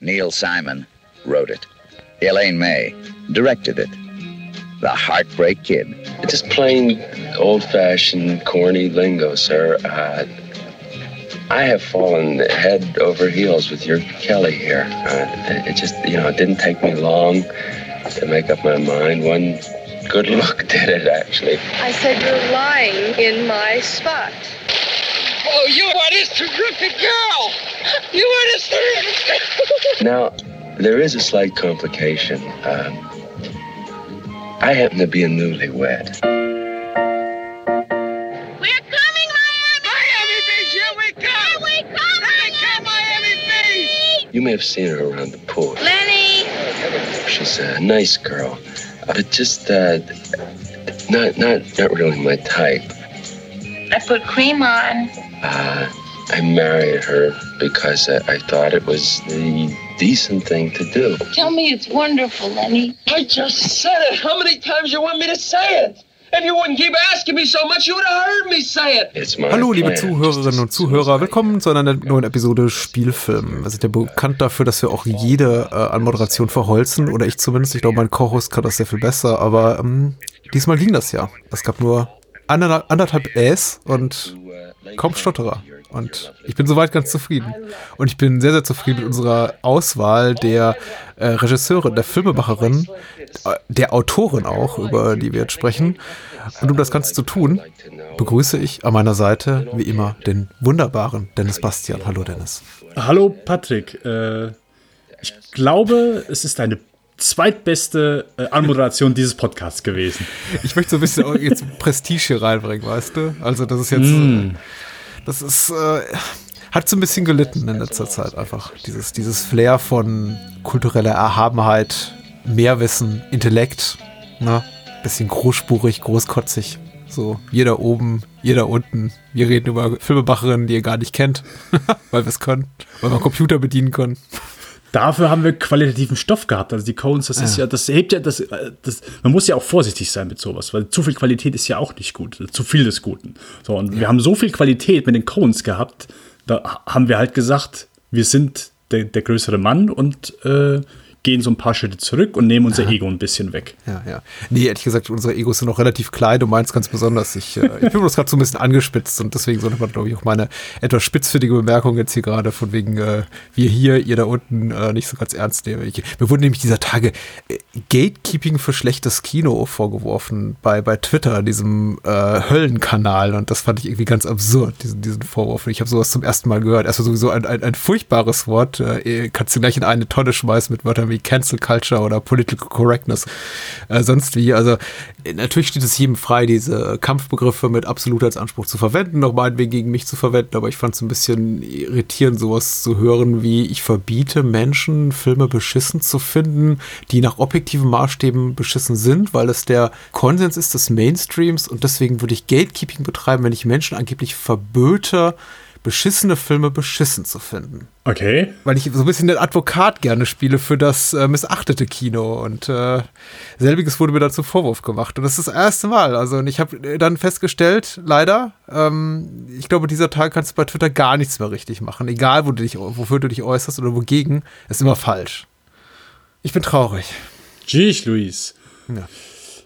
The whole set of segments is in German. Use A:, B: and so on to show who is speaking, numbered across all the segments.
A: Neil Simon wrote it. Elaine May directed it. The Heartbreak Kid.
B: It's just plain old fashioned, corny lingo, sir. Uh, I have fallen head over heels with your Kelly here. Uh, it just, you know, it didn't take me long to make up my mind. One good look did it, actually.
C: I said you're lying in my spot.
D: Oh, you are this terrific girl! You are this terrific
B: Now, there is a slight complication. Um, I happen to be a newlywed.
E: We're coming, Miami!
D: Miami Beach, here we come!
E: Here we come,
D: Here we come, Miami Beach!
B: You may have seen her around the pool.
E: Lenny!
B: She's a nice girl, but just uh, not not not really my type.
E: I put cream on.
B: Uh, I married her because I, I thought it was the decent thing to do.
E: Tell me it's wonderful, Lenny.
D: I just said it. How many times you want me to say it? If you wouldn't keep asking me so much, you would have heard me say it.
B: It's my
F: Hallo, liebe. Zuhörerinnen und Zuhörer, willkommen zu einer neuen Episode Spielfilm. Wir sind ja bekannt dafür, dass wir auch jede äh, Anmoderation verholzen, oder ich zumindest. Ich glaube, mein Co-Host kann das sehr viel besser, aber ähm, diesmal ging das ja. Es gab nur anderthalb, anderthalb Äs und kaum Stotterer. Und ich bin soweit ganz zufrieden. Und ich bin sehr, sehr zufrieden mit unserer Auswahl der äh, Regisseurin, der Filmemacherin, äh, der Autorin auch, über die wir jetzt sprechen. Und um das Ganze zu tun, begrüße ich an meiner Seite, wie immer, den wunderbaren Dennis Bastian. Hallo, Dennis.
G: Hallo Patrick, äh, ich glaube, es ist deine zweitbeste äh, Anmoderation dieses Podcasts gewesen.
F: Ich möchte so ein bisschen auch jetzt Prestige hier reinbringen, weißt du? Also, das ist jetzt, äh, das ist, äh, hat so ein bisschen gelitten in letzter Zeit einfach. Dieses, dieses Flair von kultureller Erhabenheit, Mehrwissen, Intellekt, ne? Bisschen großspurig, großkotzig. So, jeder oben, jeder unten. Wir reden über Filmemacherinnen, die ihr gar nicht kennt, weil wir es können, weil wir Computer bedienen können.
G: Dafür haben wir qualitativen Stoff gehabt. Also die Cones, das ist ja, das hebt ja, das, äh, das, man muss ja auch vorsichtig sein mit sowas, weil zu viel Qualität ist ja auch nicht gut. Zu viel des Guten. So, und wir haben so viel Qualität mit den Cones gehabt, da haben wir halt gesagt, wir sind der, der größere Mann und äh, gehen so ein paar Schritte zurück und nehmen unser Ego ein bisschen weg.
F: Ja, ja. Nee, ehrlich gesagt, unsere Egos sind noch relativ klein. Du meinst ganz besonders. Ich, äh, ich bin bloß gerade so ein bisschen angespitzt und deswegen sollte man, glaube ich, auch meine etwas spitzfindige Bemerkung jetzt hier gerade von wegen äh, wir hier, ihr da unten äh, nicht so ganz ernst nehmen. Ich, mir wurde nämlich dieser Tage äh, Gatekeeping für schlechtes Kino vorgeworfen bei, bei Twitter, diesem äh, Höllenkanal. Und das fand ich irgendwie ganz absurd, diesen, diesen Vorwurf. Ich habe sowas zum ersten Mal gehört. Erstmal sowieso ein, ein, ein furchtbares Wort. Äh, kannst du gleich in eine Tonne schmeißen mit Wörtern wie Cancel Culture oder Political Correctness. Äh, sonst wie, also äh, natürlich steht es jedem frei, diese Kampfbegriffe mit Absolutheitsanspruch zu verwenden, noch meinetwegen gegen mich zu verwenden, aber ich fand es ein bisschen irritierend, sowas zu hören wie, ich verbiete Menschen, Filme beschissen zu finden, die nach objektiven Maßstäben beschissen sind, weil es der Konsens ist des Mainstreams und deswegen würde ich Gatekeeping betreiben, wenn ich Menschen angeblich verböte, beschissene Filme beschissen zu finden.
G: Okay.
F: Weil ich so ein bisschen den Advokat gerne spiele für das äh, missachtete Kino und äh, selbiges wurde mir dazu Vorwurf gemacht und das ist das erste Mal. Also und ich habe dann festgestellt, leider, ähm, ich glaube, dieser Tag kannst du bei Twitter gar nichts mehr richtig machen, egal wo du dich, wofür du dich äußerst oder wogegen, ist immer falsch. Ich bin traurig.
G: Tschüss, Luis.
F: Ja.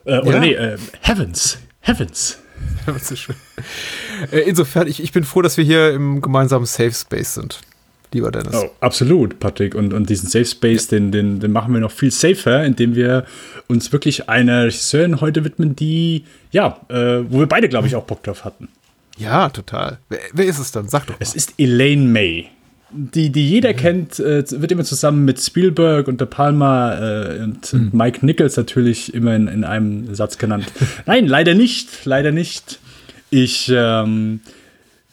G: Äh, oder
F: Ja.
G: nee, äh, Heavens. Heavens.
F: Ist schön. Äh, Insofern, ich, ich bin froh, dass wir hier im gemeinsamen Safe Space sind, lieber Dennis.
G: Oh, absolut, Patrick. Und, und diesen Safe Space, den, den, den machen wir noch viel safer, indem wir uns wirklich einer Regisseurin heute widmen, die, ja, äh, wo wir beide, glaube ich, auch Bock drauf hatten.
F: Ja, total. Wer, wer ist es dann? Sag doch mal.
G: Es ist Elaine May. Die, die jeder kennt, äh, wird immer zusammen mit Spielberg und De Palma äh, und, und Mike Nichols natürlich immer in, in einem Satz genannt. Nein, leider nicht, leider nicht. Ich, ähm,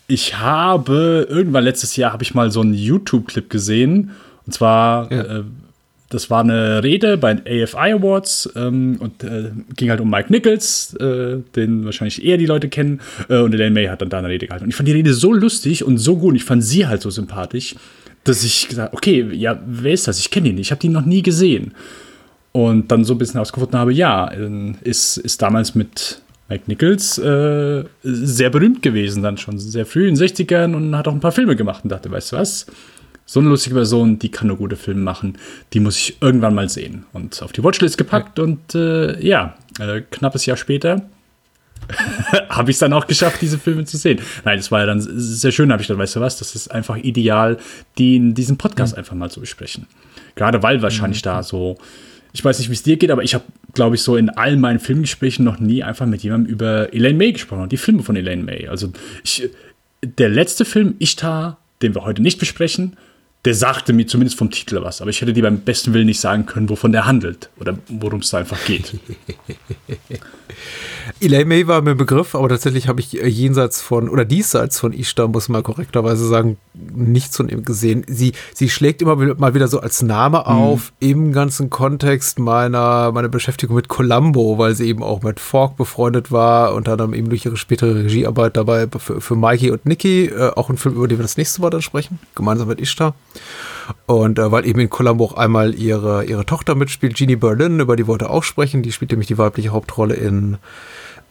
G: ich habe irgendwann letztes Jahr habe ich mal so einen YouTube-Clip gesehen und zwar
F: Ja.
G: äh, das war eine Rede bei den AFI Awards ähm, und äh, ging halt um Mike Nichols, äh, den wahrscheinlich eher die Leute kennen. Äh, und Elaine May hat dann da eine Rede gehalten. Und ich fand die Rede so lustig und so gut. Und ich fand sie halt so sympathisch, dass ich gesagt okay, ja, wer ist das? Ich kenne die nicht. Ich habe die noch nie gesehen. Und dann so ein bisschen herausgefunden habe, ja, äh, ist, ist damals mit Mike Nichols äh, sehr berühmt gewesen, dann schon sehr früh in den 60ern und hat auch ein paar Filme gemacht und dachte, weißt du was? So eine lustige Person, die kann nur gute Filme machen. Die muss ich irgendwann mal sehen. Und auf die Watchlist gepackt und äh, ja, äh, knappes Jahr später habe ich es dann auch geschafft, diese Filme zu sehen. Nein, das war ja dann sehr schön, habe ich dann, weißt du was, das ist einfach ideal, die in diesem Podcast mhm. einfach mal zu besprechen. Gerade weil wahrscheinlich mhm. da so, ich weiß nicht, wie es dir geht, aber ich habe, glaube ich, so in allen meinen Filmgesprächen noch nie einfach mit jemandem über Elaine May gesprochen und die Filme von Elaine May. Also ich, der letzte Film, Ishtar, den wir heute nicht besprechen, der sagte mir zumindest vom Titel was, aber ich hätte dir beim besten Willen nicht sagen können, wovon der handelt oder worum es da einfach geht.
F: Elaine May war mir ein Begriff, aber tatsächlich habe ich jenseits von oder diesseits von Ishtar, muss man korrekterweise sagen, nichts von ihm gesehen. Sie, sie schlägt immer mal wieder so als Name mhm. auf mhm. im ganzen Kontext meiner, meiner Beschäftigung mit Columbo, weil sie eben auch mit Falk befreundet war, unter anderem eben durch ihre spätere Regiearbeit dabei für, für Mikey und Nikki, äh, auch ein Film, über den wir das nächste Mal dann sprechen, gemeinsam mit Ishtar. Und äh, weil eben in Columbo auch einmal ihre, ihre Tochter mitspielt, Jeannie Berlin, über die wollte auch sprechen. Die spielt nämlich die weibliche Hauptrolle in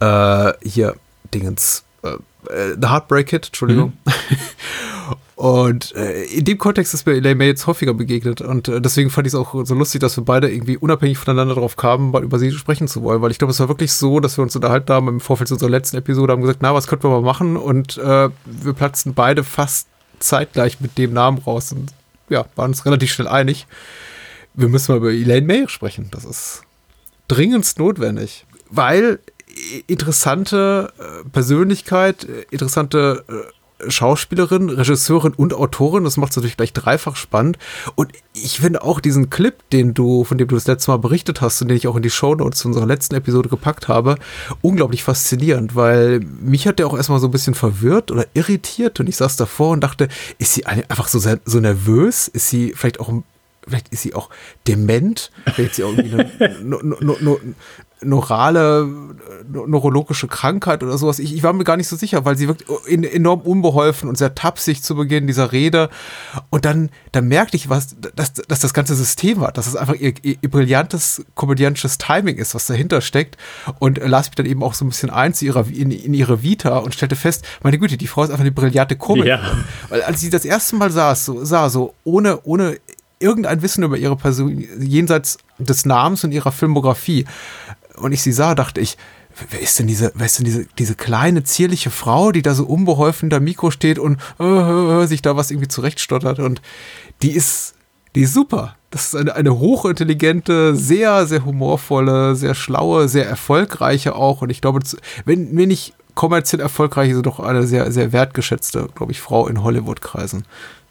F: äh, hier Dingens, äh, äh The Heartbreak Kid, Entschuldigung. Mhm. Und äh, in dem Kontext ist mir Elaine May jetzt häufiger begegnet. Und äh, deswegen fand ich es auch so lustig, dass wir beide irgendwie unabhängig voneinander darauf kamen, mal über sie sprechen zu wollen. Weil ich glaube, es war wirklich so, dass wir uns unterhalten haben im Vorfeld zu unserer letzten Episode, haben gesagt, na, was könnten wir mal machen? Und äh, wir platzten beide fast zeitgleich mit dem Namen raus und ja, waren uns relativ schnell einig. Wir müssen mal über Elaine May sprechen. Das ist dringendst notwendig. Weil interessante äh, Persönlichkeit, äh, interessante äh, Schauspielerin, Regisseurin und Autorin. Das macht es natürlich gleich dreifach spannend. Und ich finde auch diesen Clip, den du, von dem du das letzte Mal berichtet hast und den ich auch in die Show Notes unserer letzten Episode gepackt habe, unglaublich faszinierend, weil mich hat der auch erstmal so ein bisschen verwirrt oder irritiert und ich saß davor und dachte, ist sie einfach so, so nervös? Ist sie vielleicht auch vielleicht ist sie auch dement, vielleicht ist sie auch irgendwie eine, neurale, neurologische Krankheit oder sowas. Ich, ich, war mir gar nicht so sicher, weil sie wirkt enorm unbeholfen und sehr tapsig zu Beginn dieser Rede. Und dann, dann merkte ich was, dass, dass das ganze System hat, dass es einfach ihr, ihr, ihr, brillantes komödiantisches Timing ist, was dahinter steckt. Und las mich dann eben auch so ein bisschen ein zu ihrer, in, in ihre Vita und stellte fest, meine Güte, die Frau ist einfach eine brillante Komik. Ja. Weil als sie das erste Mal saß, so, sah, so ohne, ohne irgendein Wissen über ihre Person jenseits des Namens und ihrer Filmografie, und ich sie sah, dachte ich, wer ist denn diese, wer ist denn diese, diese kleine, zierliche Frau, die da so unbeholfen da Mikro steht und äh, äh, äh, sich da was irgendwie zurechtstottert? Und die ist, die ist super. Das ist eine, eine hochintelligente, sehr, sehr humorvolle, sehr schlaue, sehr erfolgreiche auch. Und ich glaube, wenn, wenn nicht kommerziell erfolgreich, ist doch eine sehr, sehr wertgeschätzte, glaube ich, Frau in Hollywood-Kreisen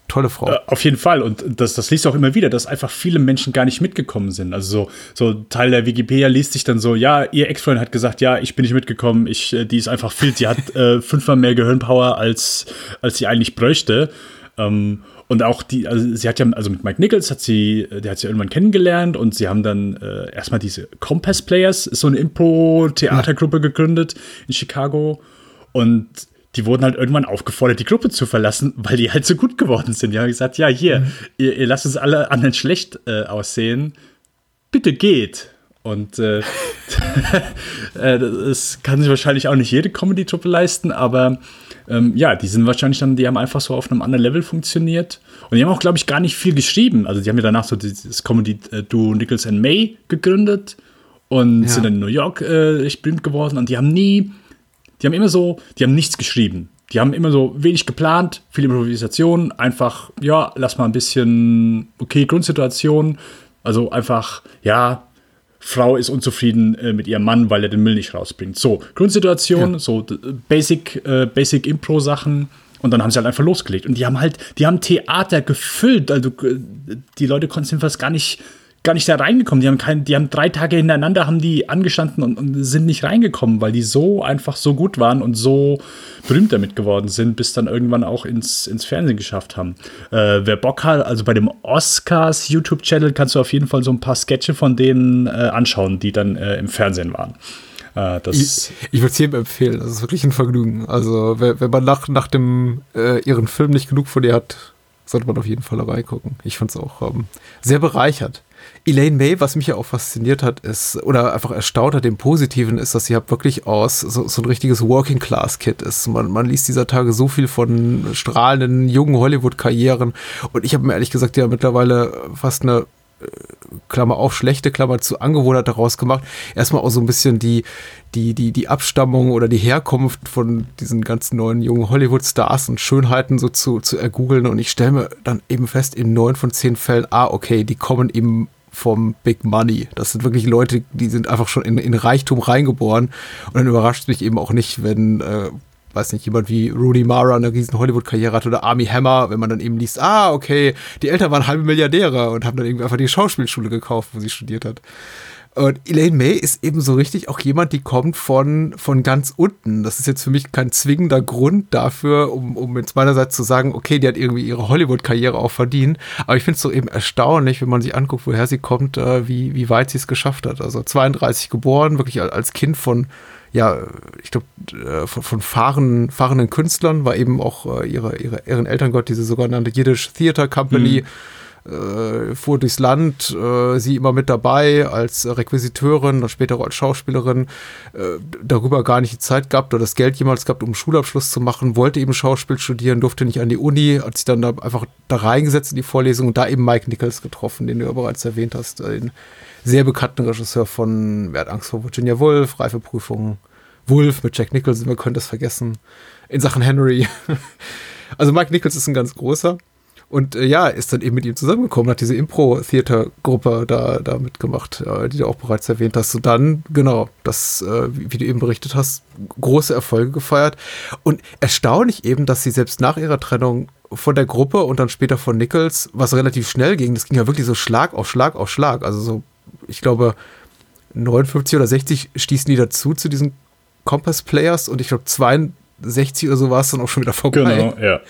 F: tolle Frau. Äh,
G: auf jeden Fall. Und das, das liest auch immer wieder, dass einfach viele Menschen gar nicht mitgekommen sind. Also so, so Teil der Wikipedia liest sich dann so, ja, ihr Ex-Freund hat gesagt, ja, ich bin nicht mitgekommen, ich, äh, die ist einfach viel, sie hat äh, fünfmal mehr Gehirnpower, als, als sie eigentlich bräuchte. Ähm, und auch die, also sie hat ja, also mit Mike Nichols hat sie, äh, der hat sie irgendwann kennengelernt und sie haben dann äh, erstmal diese Compass Players, so eine Impro-Theatergruppe gegründet in Chicago. Und die wurden halt irgendwann aufgefordert, die Gruppe zu verlassen, weil die halt so gut geworden sind. Die haben gesagt, ja, hier, mhm. ihr, ihr, lasst uns alle anderen schlecht äh, aussehen. Bitte geht. Und äh, äh, das kann sich wahrscheinlich auch nicht jede Comedy-Truppe leisten, aber ähm, ja, die sind wahrscheinlich dann, die haben einfach so auf einem anderen Level funktioniert. Und die haben auch, glaube ich, gar nicht viel geschrieben. Also die haben ja danach so das Comedy-Duo Nichols and May gegründet und ja. sind dann in New York äh, berühmt geworden. Und die haben nie die haben immer so, die haben nichts geschrieben. Die haben immer so wenig geplant, viel Improvisation, einfach, ja, lass mal ein bisschen, okay, Grundsituation. Also einfach, ja, Frau ist unzufrieden äh, mit ihrem Mann, weil er den Müll nicht rausbringt. So, Grundsituation, ja. so Basic, äh, Basic Impro-Sachen. Und dann haben sie halt einfach losgelegt. Und die haben halt, die haben Theater gefüllt. Also äh, die Leute konnten jedenfalls gar nicht gar nicht da reingekommen. Die haben, kein, die haben drei Tage hintereinander haben die angestanden und, und, sind nicht reingekommen, weil die so einfach so gut waren und so berühmt damit geworden sind, bis dann irgendwann auch ins, ins Fernsehen geschafft haben. Äh, wer Bock hat, also bei dem Oscars YouTube-Channel kannst du auf jeden Fall so ein paar Sketche von denen äh, anschauen, die dann äh, im Fernsehen waren.
F: Äh, ich, ich würde es jedem empfehlen. Das ist wirklich ein Vergnügen. Also, wenn, wenn man nach, nach dem äh, ihren Film nicht genug von ihr hat, sollte man auf jeden Fall reingucken. Ich fand es auch ähm, sehr bereichert. Elaine May, was mich ja auch fasziniert hat, ist, oder einfach erstaunt hat, dem Positiven ist, dass sie halt wirklich aus so, so ein richtiges Working-Class-Kid ist. Man, man liest dieser Tage so viel von strahlenden, jungen Hollywood-Karrieren und ich habe mir ehrlich gesagt ja mittlerweile fast eine Klammer auf, schlechte Klammer zu Angewohnheit daraus gemacht. Erstmal auch so ein bisschen die, die, die, die Abstammung oder die Herkunft von diesen ganzen neuen jungen Hollywood-Stars und Schönheiten so zu, zu ergoogeln. Und ich stelle mir dann eben fest, in neun von zehn Fällen, ah, okay, die kommen eben vom Big Money. Das sind wirklich Leute, die sind einfach schon in, in Reichtum reingeboren. Und dann überrascht es mich eben auch nicht, wenn äh, weiß nicht, jemand wie Rooney Mara eine riesen Hollywood-Karriere hat oder Army Hammer, wenn man dann eben liest, ah, okay, die Eltern waren halbe Milliardäre und haben dann irgendwie einfach die Schauspielschule gekauft, wo sie studiert hat. Und Elaine May ist eben so richtig auch jemand, die kommt von, von ganz unten. Das ist jetzt für mich kein zwingender Grund dafür, um, um jetzt meinerseits zu sagen, okay, die hat irgendwie ihre Hollywood-Karriere auch verdient. Aber ich finde es so eben erstaunlich, wenn man sich anguckt, woher sie kommt, äh, wie, wie weit sie es geschafft hat. Also 32 geboren, wirklich als Kind von ja, ich glaube, äh, von, von fahren, fahrenden Künstlern war eben auch äh, ihre, ihre, ihren Elterngott, diese sogenannte Yiddish Theater Company. Mhm. Äh, fuhr durchs Land, äh, sie immer mit dabei als Requisiteurin, dann später auch als Schauspielerin, äh, darüber gar nicht die Zeit gehabt oder das Geld jemals gehabt, um einen Schulabschluss zu machen, wollte eben Schauspiel studieren, durfte nicht an die Uni, hat sich dann da einfach da reingesetzt in die Vorlesung und da eben Mike Nichols getroffen, den du ja bereits erwähnt hast, den sehr bekannten Regisseur von Wer hat Angst vor Virginia Woolf, Reifeprüfung Wolf mit Jack Nicholson, wir können das vergessen. In Sachen Henry. Also Mike Nichols ist ein ganz großer. Und äh, ja, ist dann eben mit ihm zusammengekommen, hat diese Impro-Theater-Gruppe da, da mitgemacht, äh, die du auch bereits erwähnt hast. Und dann, genau, das, äh, wie, wie, du eben berichtet hast, große Erfolge gefeiert. Und erstaunlich eben, dass sie selbst nach ihrer Trennung von der Gruppe und dann später von Nichols, was relativ schnell ging, das ging ja wirklich so Schlag auf Schlag auf Schlag. Also so ich glaube, 59 oder 60 stießen die dazu zu diesen Compass Players und ich glaube 62 oder so war es dann auch schon wieder vorbei.
G: Genau, ja.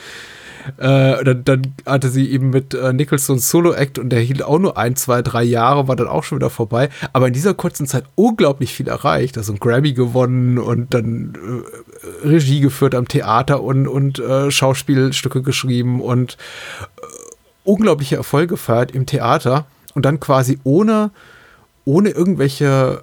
F: Äh, dann, dann, hatte sie eben mit äh, Nicholson Solo-Act und der hielt auch nur ein, zwei, drei Jahre, war dann auch schon wieder vorbei. Aber in dieser kurzen Zeit unglaublich viel erreicht. Also ein Grammy gewonnen und dann äh, Regie geführt am Theater und, und äh, Schauspielstücke geschrieben und äh, unglaubliche Erfolge gefeiert im Theater und dann quasi ohne, ohne irgendwelche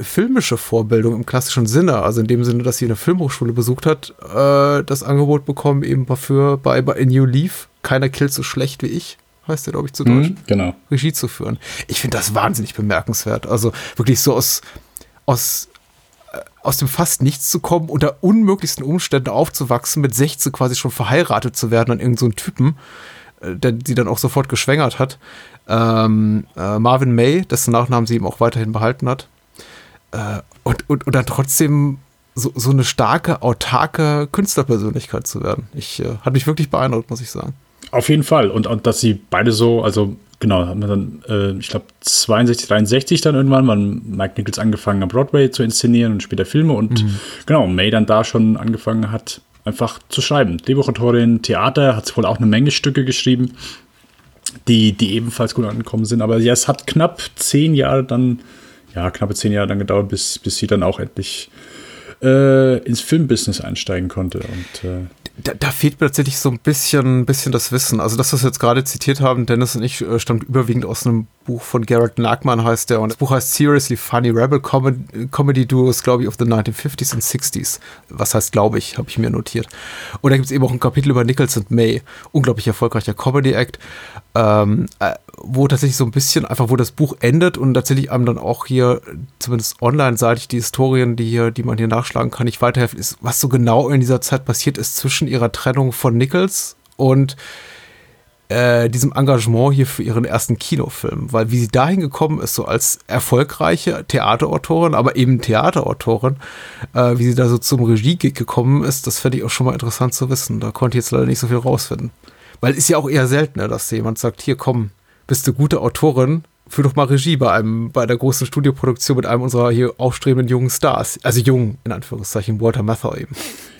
F: filmische Vorbildung im klassischen Sinne, also in dem Sinne, dass sie eine Filmhochschule besucht hat, äh, das Angebot bekommen, eben dafür bei, bei A New Leaf, keiner killt so schlecht wie ich, heißt der, glaube ich, zu mhm, Deutsch,
G: genau.
F: Regie zu führen. Ich finde das wahnsinnig bemerkenswert. Also wirklich so aus, aus, äh, aus dem fast nichts zu kommen, unter unmöglichsten Umständen aufzuwachsen, mit 16 quasi schon verheiratet zu werden an irgendeinen so Typen, äh, der sie dann auch sofort geschwängert hat. Ähm, äh, Marvin May, dessen Nachnamen sie eben auch weiterhin behalten hat. Äh, und, und, und dann trotzdem so, so eine starke, autarke Künstlerpersönlichkeit zu werden. Ich äh, hat mich wirklich beeindruckt, muss ich sagen.
G: Auf jeden Fall. Und, und dass sie beide so, also genau, haben wir dann, äh, ich glaube, 62, 63 dann irgendwann, wann Mike Nichols angefangen hat, Broadway zu inszenieren und später Filme und mhm. genau, May dann da schon angefangen hat, einfach zu schreiben. Drehbuchautorin, Theater, hat wohl auch eine Menge Stücke geschrieben, die, die ebenfalls gut angekommen sind. Aber ja, es hat knapp zehn Jahre dann ja, knappe zehn Jahre dann gedauert, bis, bis sie dann auch endlich äh, ins Filmbusiness einsteigen konnte. Und äh,
F: da, da, fehlt mir tatsächlich so ein bisschen, bisschen das Wissen. Also das, was wir jetzt gerade zitiert haben, Dennis und ich, äh, stammt überwiegend aus einem Buch von Garrett Nachman, heißt der. Und das Buch heißt Seriously Funny Rebel Comedy, Comedy Duos, glaube ich, of the 1950s and 60s. Was heißt, glaube ich, habe ich mir notiert. Und da gibt es eben auch ein Kapitel über Nichols und May. Unglaublich erfolgreicher Comedy Act. Ähm, äh, wo tatsächlich so ein bisschen einfach, wo das Buch endet und tatsächlich einem dann auch hier, zumindest online-seitig, die Historien, die hier, die man hier nachschlagen kann, nicht weiterhelfen, ist, was so genau in dieser Zeit passiert ist zwischen ihrer Trennung von Nichols und äh, diesem Engagement hier für ihren ersten Kinofilm. Weil wie sie dahin gekommen ist, so als erfolgreiche Theaterautorin, aber eben Theaterautorin, äh, wie sie da so zum Regie-Gig gekommen ist, das fände ich auch schon mal interessant zu wissen. Da konnte ich jetzt leider nicht so viel rausfinden. Weil ist ja auch eher seltener, dass jemand sagt, hier komm, bist du gute Autorin, führ doch mal Regie bei einem, bei der großen Studioproduktion mit einem unserer hier aufstrebenden jungen Stars. Also jung, in Anführungszeichen, Walter Matthau eben.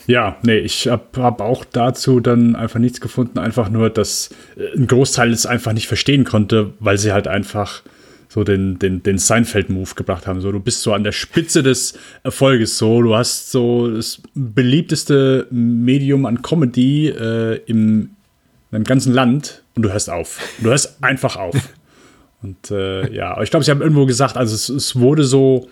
G: Ja, nee, ich habe hab auch dazu dann einfach nichts gefunden. Einfach nur, dass äh, ein Großteil es einfach nicht verstehen konnte, weil sie halt einfach so den, den, den Seinfeld-Move gebracht haben. So, du bist so an der Spitze des Erfolges. So, du hast so das beliebteste Medium an Comedy äh, im, einem ganzen Land und du hörst auf. Du hörst einfach auf. Und äh, ja, aber ich glaube, sie haben irgendwo gesagt, also es, es, wurde so,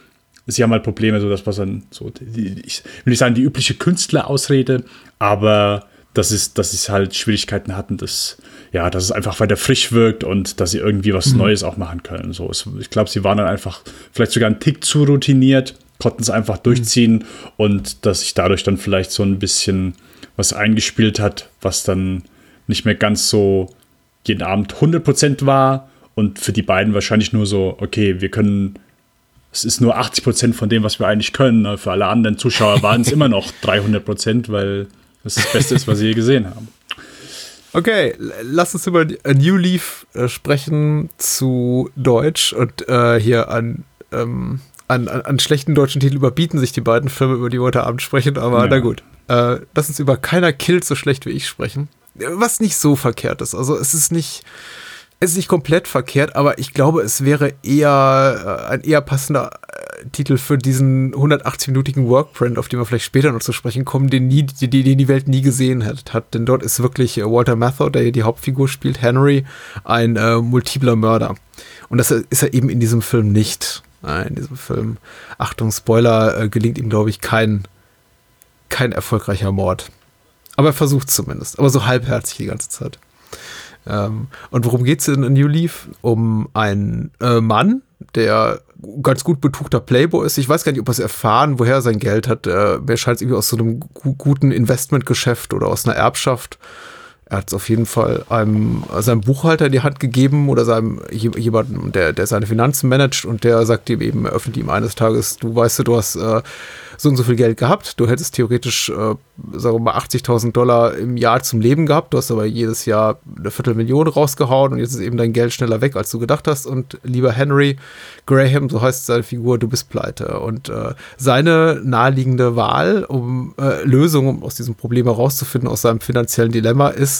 G: sie haben halt Probleme, so das was dann so, die, ich will nicht sagen die übliche Künstlerausrede, aber dass es, dass sie halt Schwierigkeiten hatten, dass ja, dass es einfach weiter frisch wirkt und dass sie irgendwie was mhm. Neues auch machen können. So, es, ich glaube, sie waren dann einfach vielleicht sogar einen Tick zu routiniert, konnten es einfach durchziehen mhm. und dass sich dadurch dann vielleicht so ein bisschen was eingespielt hat, was dann nicht mehr ganz so jeden Abend 100% war und für die beiden wahrscheinlich nur so, okay, wir können, es ist nur 80% von dem, was wir eigentlich können. Für alle anderen Zuschauer waren es immer noch 300%, weil das das Beste ist, was sie je gesehen haben.
F: Okay, lass uns über A New Leaf äh, sprechen zu Deutsch und äh, hier an, ähm, an, an, an, schlechten deutschen Titel überbieten sich die beiden Filme, über die wir heute Abend sprechen, aber ja. na gut. Äh, lass uns über Keiner killt so schlecht wie ich sprechen. Was nicht so verkehrt ist. Also es ist nicht, es ist nicht komplett verkehrt, aber ich glaube, es wäre eher äh, ein eher passender äh, Titel für diesen 180-minütigen Workprint, auf den wir vielleicht später noch zu sprechen kommen, den, nie, den, den die Welt nie gesehen hat, hat. Denn dort ist wirklich äh, Walter Matthau, der hier die Hauptfigur spielt, Henry, ein äh, multipler Mörder. Und das ist er eben in diesem Film nicht. In diesem Film, Achtung, Spoiler, äh, gelingt ihm, glaube ich, kein, kein erfolgreicher Mord. Aber er versucht zumindest. Aber so halbherzig die ganze Zeit. Ähm, und worum geht es in New Leaf? Um einen äh, Mann, der ganz gut betuchter Playboy ist. Ich weiß gar nicht, ob er es erfahren, woher er sein Geld hat. Äh, mir scheint es irgendwie aus so einem guten Investmentgeschäft oder aus einer Erbschaft. Er hat es auf jeden Fall einem, seinem Buchhalter in die Hand gegeben oder seinem jemandem, der, der seine Finanzen managt und der sagt ihm eben, eröffnet ihm eines Tages, du weißt du, hast äh, so und so viel Geld gehabt. Du hättest theoretisch, äh, sagen wir mal, 80.000 Dollar im Jahr zum Leben gehabt. Du hast aber jedes Jahr eine Viertelmillion rausgehauen und jetzt ist eben dein Geld schneller weg, als du gedacht hast. Und lieber Henry Graham, so heißt seine Figur, du bist pleite. Und äh, seine naheliegende Wahl, um äh, Lösungen, um aus diesem Problem herauszufinden, aus seinem finanziellen Dilemma, ist,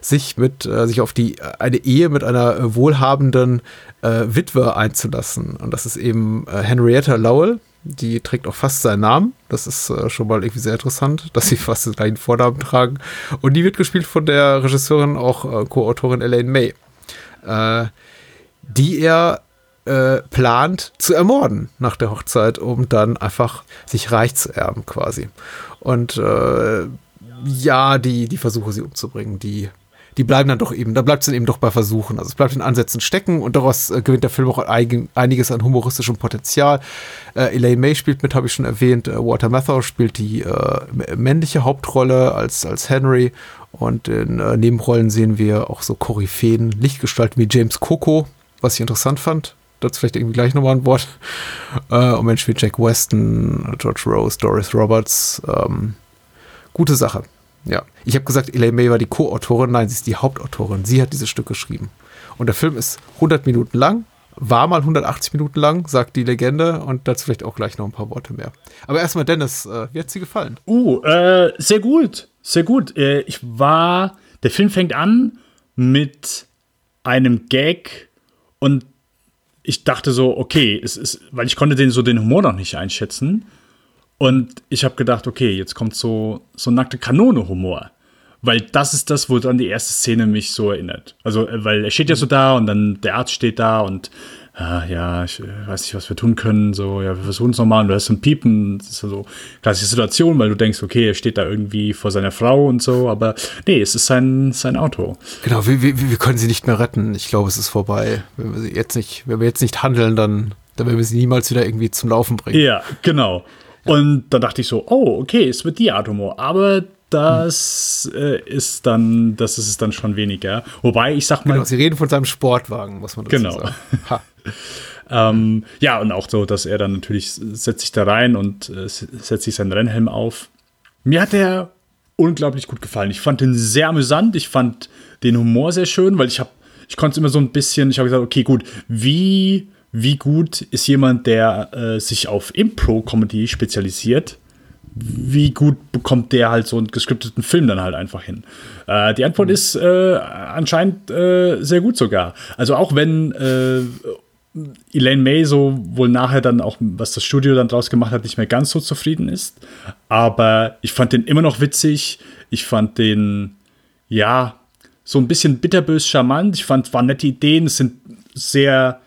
F: sich mit, äh, sich auf die, eine Ehe mit einer äh, wohlhabenden äh, Witwe einzulassen. Und das ist eben äh, Henrietta Lowell die trägt auch fast seinen Namen. Das ist äh, schon mal irgendwie sehr interessant, dass sie fast den gleichen Vornamen tragen. Und die wird gespielt von der Regisseurin, auch äh, Co-Autorin Elaine May, äh, die er äh, plant zu ermorden nach der Hochzeit, um dann einfach sich reich zu erben quasi. Und äh, ja, die, die Versuche, sie umzubringen, die die bleiben dann doch eben, da bleibt es dann eben doch bei Versuchen. Also es bleibt in Ansätzen stecken und daraus äh, gewinnt der Film auch ein, einiges an humoristischem Potenzial. Äh, Elaine May spielt mit, habe ich schon erwähnt. Äh, Walter Matthau spielt die äh, männliche Hauptrolle als, als Henry. Und in äh, Nebenrollen sehen wir auch so Koryphäen, Lichtgestalten wie James Coco, was ich interessant fand. Dazu vielleicht irgendwie gleich nochmal ein Wort. Äh, und Mensch wie Jack Weston, George Rose, Doris Roberts. Ähm, gute Sache. Ja, ich habe gesagt, Elaine May war die Co-Autorin. Nein, sie ist die Hauptautorin. Sie hat dieses Stück geschrieben. Und der Film ist 100 Minuten lang, war mal 180 Minuten lang, sagt die Legende. Und dazu vielleicht auch gleich noch ein paar Worte mehr. Aber erstmal, Dennis, äh, wie hat sie gefallen?
G: Uh, äh, sehr gut. Sehr gut. Äh, ich war. Der Film fängt an mit einem Gag und ich dachte so, okay, es ist, weil ich konnte den so den Humor noch nicht einschätzen. Und ich habe gedacht, okay, jetzt kommt so, so nackte Kanone-Humor. Weil das ist das, wo dann die erste Szene mich so erinnert. Also, äh, weil er steht ja so da und dann der Arzt steht da und ah, ja, ich äh, weiß nicht, was wir tun können. So, ja, wir versuchen es nochmal und du hast so ein Piepen. Das ist so klassische Situation, weil du denkst, okay, er steht da irgendwie vor seiner Frau und so, aber nee, es ist sein, sein Auto.
F: Genau, wir, wir, wir können sie nicht mehr retten. Ich glaube, es ist vorbei. Wenn wir jetzt nicht, wenn wir jetzt nicht handeln, dann, dann werden wir sie niemals wieder irgendwie zum Laufen bringen.
G: Ja, genau. Und dann dachte ich so, oh, okay, es wird die Art Humor. Aber das äh, ist dann, das ist es dann schon weniger. Wobei, ich sag mal.
F: Genau, sie reden von seinem Sportwagen, muss man dazu
G: genau. sagen. ähm, ja, und auch so, dass er dann natürlich setzt sich da rein und äh, setzt sich seinen Rennhelm auf. Mir hat der unglaublich gut gefallen. Ich fand den sehr amüsant. Ich fand den Humor sehr schön, weil ich habe, ich konnte es immer so ein bisschen, ich habe gesagt, okay, gut, wie wie gut ist jemand, der äh, sich auf Impro-Comedy spezialisiert, wie gut bekommt der halt so einen gescripteten Film dann halt einfach hin? Äh, die Antwort mhm. ist äh, anscheinend äh, sehr gut sogar. Also auch wenn äh, Elaine May so wohl nachher dann auch, was das Studio dann draus gemacht hat, nicht mehr ganz so zufrieden ist. Aber ich fand den immer noch witzig. Ich fand den, ja, so ein bisschen bitterbös charmant. Ich fand, waren nette Ideen. Es sind sehr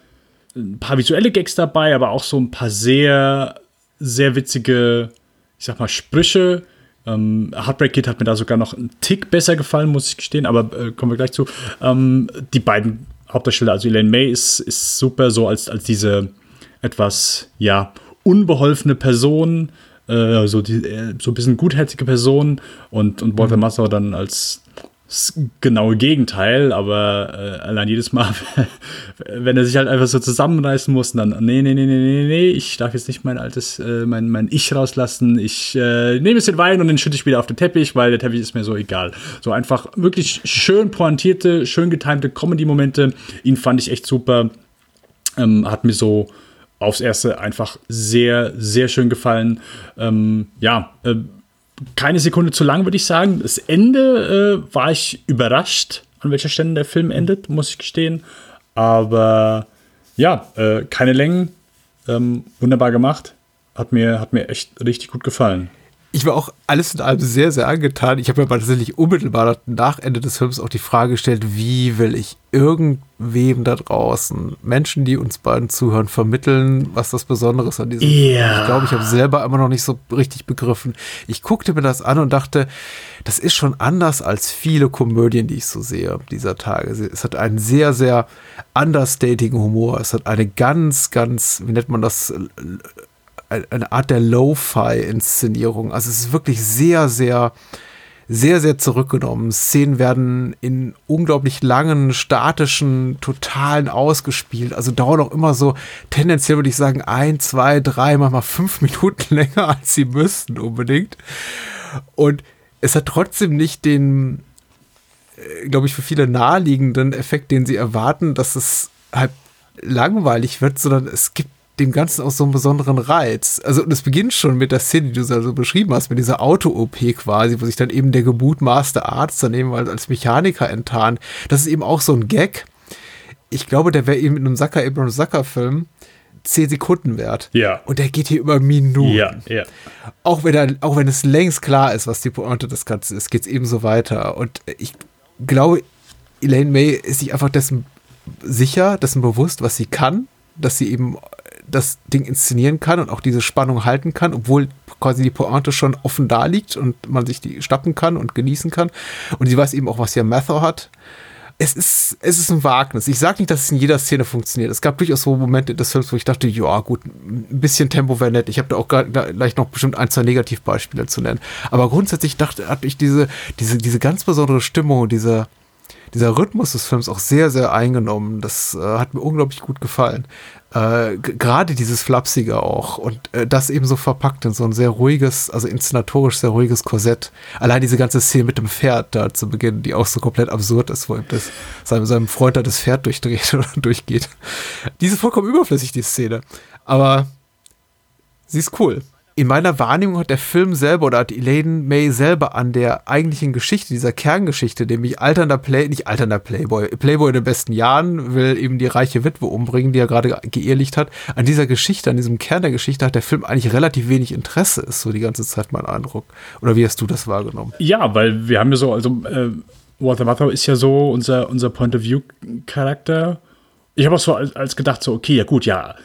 G: ein paar visuelle Gags dabei, aber auch so ein paar sehr, sehr witzige, ich sag mal, Sprüche. Ähm, Heartbreak Kid hat mir da sogar noch einen Tick besser gefallen, muss ich gestehen, aber äh, kommen wir gleich zu. Ähm, die beiden Hauptdarsteller, also Elaine May ist, ist super so als, als diese etwas, ja, unbeholfene Person, äh, so, die, äh, so ein bisschen gutherzige Person und, und Walter Matthau dann als das genaue Gegenteil, aber äh, allein jedes Mal, wenn er sich halt einfach so zusammenreißen muss, dann, nee, nee, nee, nee, nee, nee, ich darf jetzt nicht mein altes, äh, mein, mein Ich rauslassen, ich äh, nehme ein bisschen Wein und den schütte ich wieder auf den Teppich, weil der Teppich ist mir so egal. So einfach wirklich schön pointierte, schön getimte Comedy-Momente, ihn fand ich echt super, ähm, hat mir so aufs Erste einfach sehr, sehr schön gefallen. Ähm, ja, äh, keine Sekunde zu lang, würde ich sagen. Das Ende äh, war ich überrascht, an welcher Stelle der Film endet, muss ich gestehen. Aber ja, äh, keine Längen, ähm, wunderbar gemacht. Hat mir, hat mir echt richtig gut gefallen
F: ich war auch alles in allem sehr, sehr angetan. Ich habe mir aber tatsächlich unmittelbar nach Ende des Films auch die Frage gestellt, wie will ich irgendwem da draußen, Menschen, die uns beiden zuhören, vermitteln, was das Besonderes an diesem
G: yeah.
F: Ich glaube, ich habe selber immer noch nicht so richtig begriffen. Ich guckte mir das an und dachte, das ist schon anders als viele Komödien, die ich so sehe dieser Tage. Es hat einen sehr, sehr understatigen Humor. Es hat eine ganz, ganz, wie nennt man das, eine Art der Lo-Fi-Inszenierung. Also es ist wirklich sehr, sehr, sehr, sehr zurückgenommen. Szenen werden in unglaublich langen, statischen, totalen ausgespielt. Also dauern auch immer so, tendenziell würde ich sagen, ein, zwei, drei, manchmal fünf Minuten länger, als sie müssten unbedingt. Und es hat trotzdem nicht den, äh, glaube ich, für viele naheliegenden Effekt, den sie erwarten, dass es halt langweilig wird, sondern es gibt dem Ganzen auch so einen besonderen Reiz. Also, das beginnt schon mit der Szene, die du so beschrieben hast, mit dieser Auto-OP quasi, wo sich dann eben der gebutmaßte Arzt dann eben als Mechaniker enttarnt. Das ist eben auch so ein Gag. Ich glaube, der wäre eben in einem Zucker Abraham Zucker Film zehn Sekunden wert.
G: Ja.
F: Und der geht hier über Minuten.
G: Ja, ja.
F: Auch wenn, er, auch wenn es längst klar ist, was die Pointe des Ganzen ist, geht es eben so weiter. Und ich glaube, Elaine May ist sich einfach dessen sicher, dessen bewusst, was sie kann, dass sie eben das Ding inszenieren kann und auch diese Spannung halten kann, obwohl quasi die Pointe schon offen da liegt und man sich die schnappen kann und genießen kann. Und sie weiß eben auch, was hier Mather hat. Es ist, es ist ein Wagnis. Ich sage nicht, dass es in jeder Szene funktioniert. Es gab durchaus so Momente des Films, wo ich dachte, ja gut, ein bisschen Tempo wäre nett. Ich habe da auch gleich noch bestimmt ein, zwei Negativbeispiele zu nennen. Aber grundsätzlich dachte, hatte ich diese, diese, diese ganz besondere Stimmung, diese, dieser Rhythmus des Films auch sehr, sehr eingenommen. Das äh, hat mir unglaublich gut gefallen. Äh, Gerade dieses Flapsige auch und äh, das eben so verpackt in so ein sehr ruhiges, also inszenatorisch sehr ruhiges Korsett. Allein diese ganze Szene mit dem Pferd da zu Beginn, die auch so komplett absurd ist, wo ihm das seinem, seinem Freund da das Pferd durchdreht oder durchgeht. Die ist vollkommen überflüssig, die Szene. Aber sie ist cool in meiner Wahrnehmung hat der Film selber oder hat Elaine May selber an der eigentlichen Geschichte, dieser Kerngeschichte, nämlich alternder Play, nicht alternder Playboy, Playboy in den besten Jahren will eben die reiche Witwe umbringen, die er gerade geehrlicht hat. An dieser Geschichte, an diesem Kern der Geschichte hat der Film eigentlich relativ wenig Interesse, ist so die ganze Zeit mein Eindruck. Oder wie hast du das wahrgenommen?
G: Ja, weil wir haben ja so, also äh, Walter Matthau ist ja so unser, unser Point-of-View-Charakter. Ich habe auch so als, als gedacht, so, okay, ja gut, ja,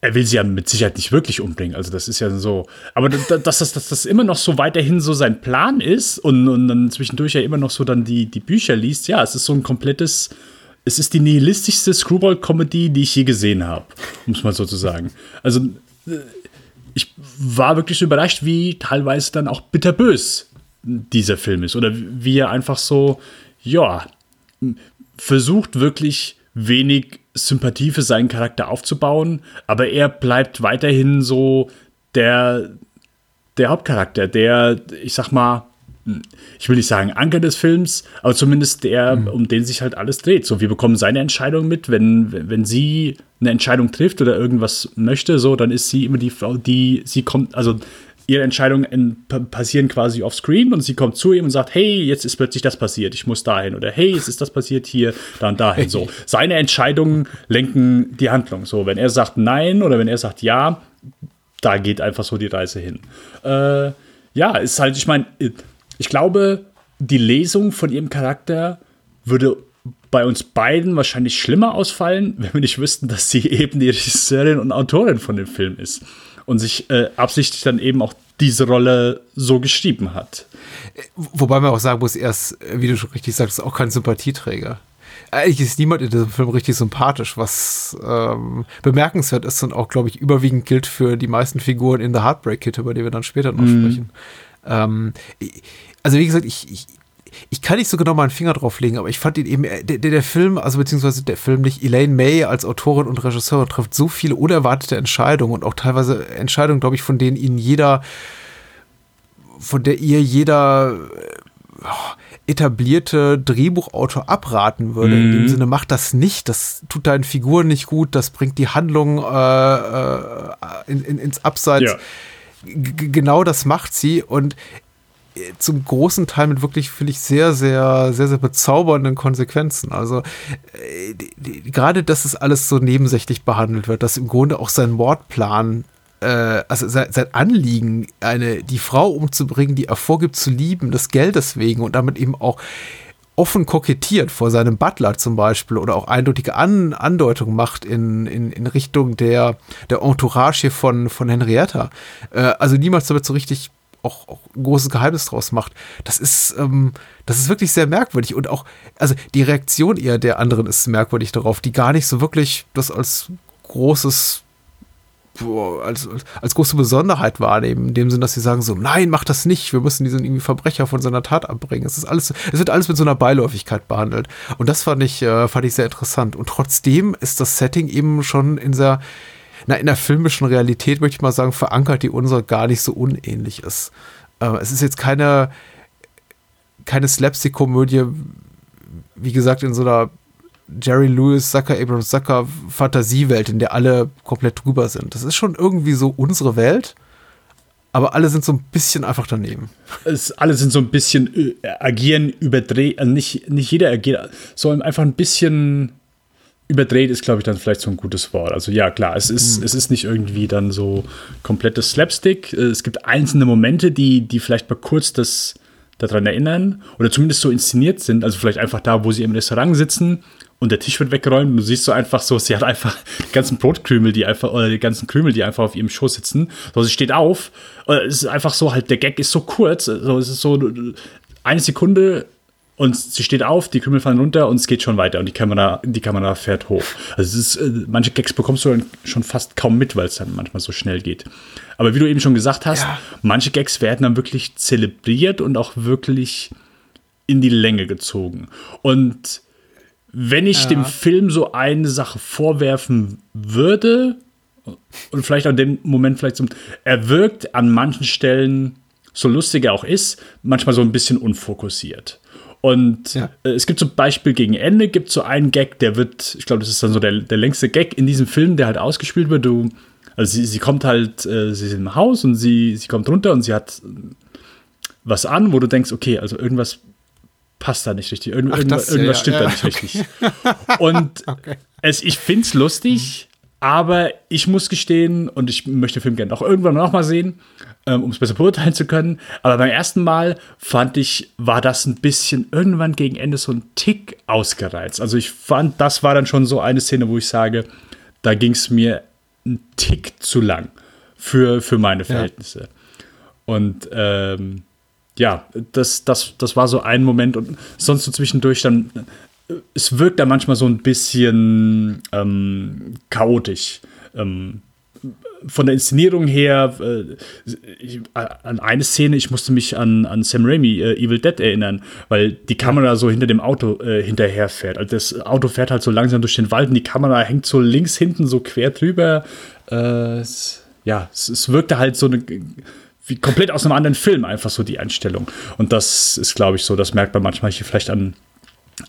G: er will sie ja mit Sicherheit nicht wirklich umbringen. Also das ist ja so. Aber dass das, das, das immer noch so weiterhin so sein Plan ist und, und dann zwischendurch ja immer noch so dann die, die Bücher liest, ja, es ist so ein komplettes. Es ist die nihilistischste Screwball-Comedy, die ich je gesehen habe, um es mal so zu sagen. Also ich war wirklich so überrascht, wie teilweise dann auch bitterbös dieser Film ist. Oder wie er einfach so, ja, versucht wirklich wenig Sympathie für seinen Charakter aufzubauen, aber er bleibt weiterhin so der, der Hauptcharakter, der, ich sag mal, ich will nicht sagen Anker des Films, aber zumindest der, mhm. um den sich halt alles dreht. So, wir bekommen seine Entscheidung mit, wenn, wenn sie eine Entscheidung trifft oder irgendwas möchte, so, dann ist sie immer die Frau, die sie kommt, also ihre Entscheidungen passieren quasi offscreen und sie kommt zu ihm und sagt, hey, jetzt ist plötzlich das passiert, ich muss dahin oder hey, jetzt ist das passiert hier, dann dahin. So, seine Entscheidungen lenken die Handlung. So, wenn er sagt nein oder wenn er sagt ja, da geht einfach so die Reise hin. Äh, ja, ist halt, ich meine, ich glaube, die Lesung von ihrem Charakter würde bei uns beiden wahrscheinlich schlimmer ausfallen, wenn wir nicht wüssten, dass sie eben die Regisseurin und Autorin von dem Film ist und sich äh, absichtlich dann eben auch diese Rolle so geschrieben hat.
F: Wobei man auch sagen muss, er ist, wie du schon richtig sagst, auch kein Sympathieträger. Eigentlich ist niemand in diesem Film richtig sympathisch, was ähm, bemerkenswert ist und auch, glaube ich, überwiegend gilt für die meisten Figuren in The Heartbreak Kit, über die wir dann später noch mhm. sprechen. Ähm, also wie gesagt, ich, ich, ich kann nicht so genau meinen Finger drauf legen, aber ich fand ihn eben, äh, der, der Film, also beziehungsweise der Film nicht, Elaine May als Autorin und Regisseurin trifft so viele unerwartete Entscheidungen und auch teilweise Entscheidungen, glaube ich, von denen ihnen jeder, von der ihr jeder oh, etablierte Drehbuchautor abraten würde. Mhm. In dem mhm. Sinne, mach das nicht, das tut deinen Figuren nicht gut, das bringt die Handlung äh, äh, in, in, ins Abseits. Ja. Genau das macht sie und zum großen Teil mit wirklich, finde ich, sehr, sehr, sehr, sehr bezaubernden Konsequenzen. Also äh, gerade, dass es alles so nebensächlich behandelt wird, dass im Grunde auch sein Mordplan äh, also sein, sein, Anliegen, eine, die Frau umzubringen, die er vorgibt zu lieben, des Geldes wegen und damit eben auch offen kokettiert vor seinem Butler zum Beispiel oder auch eindeutige An Andeutungen macht in, in, in Richtung der, der Entourage hier von, von Henrietta. Äh, also niemals damit so richtig auch, auch ein großes Geheimnis draus macht. Das ist, ähm, das ist wirklich sehr merkwürdig und auch, also die Reaktion eher der anderen ist merkwürdig darauf, die gar nicht so wirklich das als großes als, als große Besonderheit wahrnehmen, in dem Sinn, dass sie sagen so, nein, mach das nicht, wir müssen diesen irgendwie Verbrecher von seiner Tat abbringen. Es ist alles, es wird alles mit so einer Beiläufigkeit behandelt. Und das fand ich, äh, fand ich sehr interessant. Und trotzdem ist das Setting eben schon in der, na, in der filmischen Realität, möchte ich mal sagen, verankert, die unsere gar nicht so unähnlich ist. Äh, es ist jetzt keine, keine Slapstick-Komödie, wie gesagt, in so einer Jerry Lewis, Zucker, Abrams Zucker Fantasiewelt, in der alle komplett drüber sind. Das ist schon irgendwie so unsere Welt, aber alle sind so ein bisschen einfach daneben.
G: Es, alle sind so ein bisschen äh, agieren überdreht, also nicht, nicht jeder agiert, sondern einfach ein bisschen überdreht ist, glaube ich, dann vielleicht so ein gutes Wort. Also ja, klar, es ist, mhm. es ist nicht irgendwie dann so komplettes Slapstick. Es gibt einzelne Momente, die, die vielleicht mal kurz das daran erinnern oder zumindest so inszeniert sind. Also vielleicht einfach da, wo sie im Restaurant sitzen und der Tisch wird weggeräumt und du siehst so einfach so, sie hat einfach die ganzen Brotkrümel, die einfach, oder die ganzen Krümel, die einfach auf ihrem Schoß sitzen. So, sie steht auf. Es ist einfach so, halt, der Gag ist so kurz. So, es ist so eine Sekunde und sie steht auf, die Krümel fallen runter und es geht schon weiter und die Kamera, die Kamera fährt hoch. Also ist, äh, manche Gags bekommst du schon fast kaum mit, weil es dann manchmal so schnell geht. Aber wie du eben schon gesagt hast, ja. manche Gags werden dann wirklich zelebriert und auch wirklich in die Länge gezogen. Und wenn ich ja. dem Film so eine Sache vorwerfen würde, und vielleicht an dem Moment vielleicht so, er wirkt an manchen Stellen, so lustig er auch ist, manchmal so ein bisschen unfokussiert. Und ja. äh, es gibt zum Beispiel gegen Ende gibt so einen Gag, der wird, ich glaube, das ist dann so der, der längste Gag in diesem Film, der halt ausgespielt wird. Du, also sie, sie kommt halt, äh, sie ist im Haus und sie, sie kommt runter und sie hat was an, wo du denkst, okay, also irgendwas passt da nicht richtig. Irgend, Ach, irgendwas, das, irgendwas ja, stimmt ja, da nicht okay. richtig. Und okay. es, ich finde es lustig, aber ich muss gestehen, und ich möchte den Film gerne auch irgendwann noch mal sehen, ähm, um es besser beurteilen zu können. Aber beim ersten Mal fand ich, war das ein bisschen irgendwann gegen Ende so ein Tick ausgereizt. Also ich fand, das war dann schon so eine Szene, wo ich sage, da ging es mir ein Tick zu lang für, für meine Verhältnisse. Ja. Und ähm, ja, das, das, das war so ein Moment und sonst so zwischendurch dann, es wirkt da manchmal so ein bisschen ähm, chaotisch. Ähm, von der Inszenierung her, äh, ich, an eine Szene, ich musste mich an, an Sam Raimi, äh, Evil Dead erinnern, weil die Kamera so hinter dem Auto äh, hinterher fährt. Also das Auto fährt halt so langsam durch den Wald und die Kamera hängt so links hinten so quer drüber. Äh, es, ja, es, es wirkte halt so eine wie komplett aus einem anderen Film einfach so die Einstellung. Und das ist, glaube ich, so, das merkt man manchmal hier vielleicht an,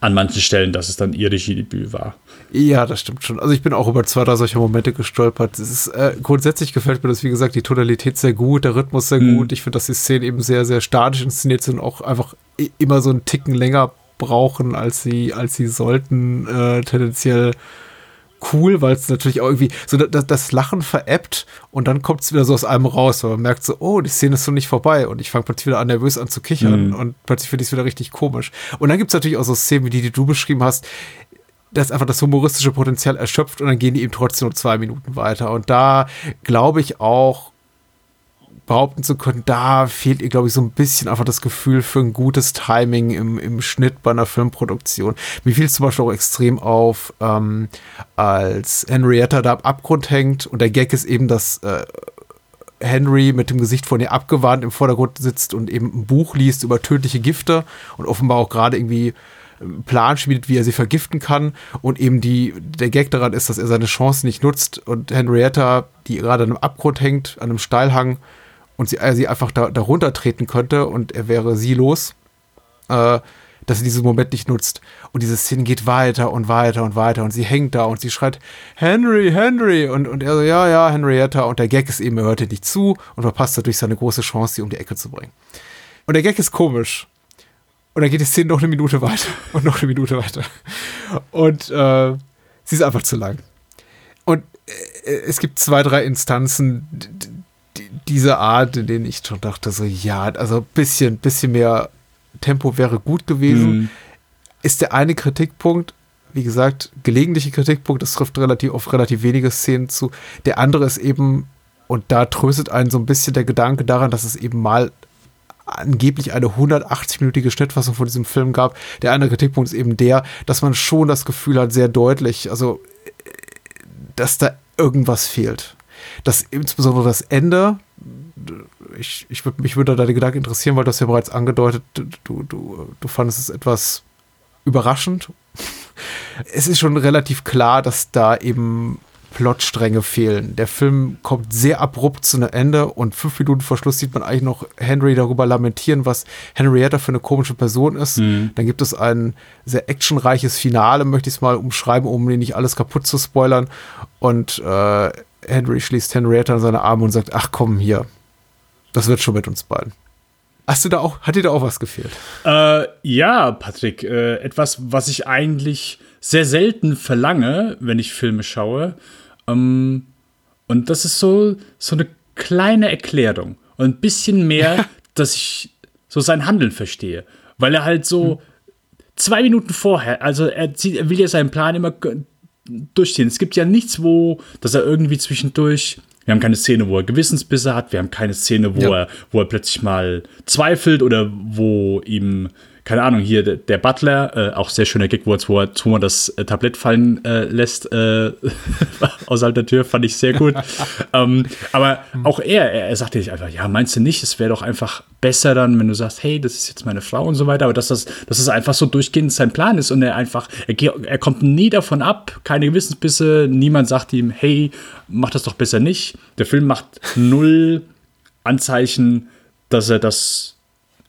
G: an manchen Stellen, dass es dann ihr Regiedebüt war.
F: Ja, das stimmt schon. Also ich bin auch über zwei, drei solcher Momente gestolpert. Es ist, äh, grundsätzlich gefällt mir das, wie gesagt, die Tonalität sehr gut, der Rhythmus sehr mhm. gut. Ich finde, dass die Szenen eben sehr, sehr statisch inszeniert sind und auch einfach immer so einen Ticken länger brauchen, als sie, als sie sollten, äh, tendenziell cool, weil es natürlich auch irgendwie so das, das Lachen veräppt und dann kommt es wieder so aus einem raus, weil man merkt so, oh, die Szene ist so nicht vorbei und ich fange plötzlich wieder an, nervös an zu kichern
G: Mhm.
F: und plötzlich finde ich es wieder richtig komisch. Und dann gibt es natürlich auch so Szenen, wie die, die du beschrieben hast, das einfach das humoristische Potenzial erschöpft und dann gehen die eben trotzdem nur zwei Minuten weiter. Und da glaube ich auch, behaupten zu können, da fehlt ihr, glaube ich, so ein bisschen einfach das Gefühl für ein gutes Timing im, im Schnitt bei einer Filmproduktion. Mir fiel es zum Beispiel auch extrem auf, ähm, als Henrietta da am Abgrund hängt und der Gag ist eben, dass äh, Henry mit dem Gesicht von ihr abgewandt im Vordergrund sitzt und eben ein Buch liest über tödliche Gifte und offenbar auch gerade irgendwie Plan schmiedet, wie er sie vergiften kann. Und eben die, der Gag daran ist, dass er seine Chance nicht nutzt und Henrietta, die gerade an einem Abgrund hängt, an einem Steilhang, und sie, er sie einfach da, darunter treten könnte und er wäre sie los, äh, dass sie diesen Moment nicht nutzt. Und diese Szene geht weiter und weiter und weiter und sie hängt da und sie schreit, Henry, Henry. Und, und er so, ja, ja, Henrietta. Und der Gag ist eben, er hört ihr nicht zu und verpasst dadurch seine große Chance, sie um die Ecke zu bringen. Und der Gag ist komisch. Und dann geht die Szene noch eine Minute weiter und noch eine Minute weiter. Und äh, sie ist einfach zu lang. Und äh, es gibt zwei, drei Instanzen d- d- dieser Art, in denen ich schon dachte, so, ja, also ein bisschen, bisschen mehr Tempo wäre gut gewesen.
G: Mhm.
F: Ist der eine Kritikpunkt, wie gesagt, gelegentliche Kritikpunkt, das trifft relativ auf relativ wenige Szenen zu. Der andere ist eben, und da tröstet einen so ein bisschen der Gedanke daran, dass es eben mal angeblich eine 180-minütige Schnittfassung von diesem Film gab. Der andere Kritikpunkt ist eben der, dass man schon das Gefühl hat, sehr deutlich, also, äh, dass da irgendwas fehlt. Dass insbesondere das Ende, ich, ich würd, mich würde da deine Gedanken interessieren, weil du hast ja bereits angedeutet, du, du, du fandest es etwas überraschend. Es ist schon relativ klar, dass da eben Plotstränge fehlen. Der Film kommt sehr abrupt zu einem Ende und fünf Minuten vor Schluss sieht man eigentlich noch Henry darüber lamentieren, was Henrietta für eine komische Person ist.
G: Mhm.
F: Dann gibt es ein sehr actionreiches Finale, möchte ich es mal umschreiben, um nicht alles kaputt zu spoilern. Und äh, Henry schließt Henrietta in seine Arme und sagt, ach komm, hier, das wird schon mit uns beiden. Hast du da auch, hat dir da auch was gefehlt?
G: Äh, ja, Patrick, äh, etwas, was ich eigentlich sehr selten verlange, wenn ich Filme schaue. Ähm, und das ist so, so eine kleine Erklärung. Und ein bisschen mehr, dass ich so sein Handeln verstehe. Weil er halt so zwei Minuten vorher, also er, zieht, er will ja seinen Plan immer durchziehen. Es gibt ja nichts, wo, dass er irgendwie zwischendurch. Wir haben keine Szene, wo er Gewissensbisse hat. Wir haben keine Szene, wo,
F: Ja.
G: er, wo er plötzlich mal zweifelt oder wo ihm, keine Ahnung, hier der, der Butler, äh, auch sehr schöner Gag, wo er, er das äh, Tablett fallen äh, lässt äh, außerhalb der Tür, fand ich sehr gut. ähm, aber auch er, er, er sagte nicht einfach, ja, meinst du nicht, es wäre doch einfach besser dann, wenn du sagst, hey, das ist jetzt meine Frau und so weiter, aber dass das, dass das einfach so durchgehend sein Plan ist und er einfach, er, er kommt nie davon ab, keine Gewissensbisse, niemand sagt ihm, hey, mach das doch besser nicht. Der Film macht null Anzeichen, dass er das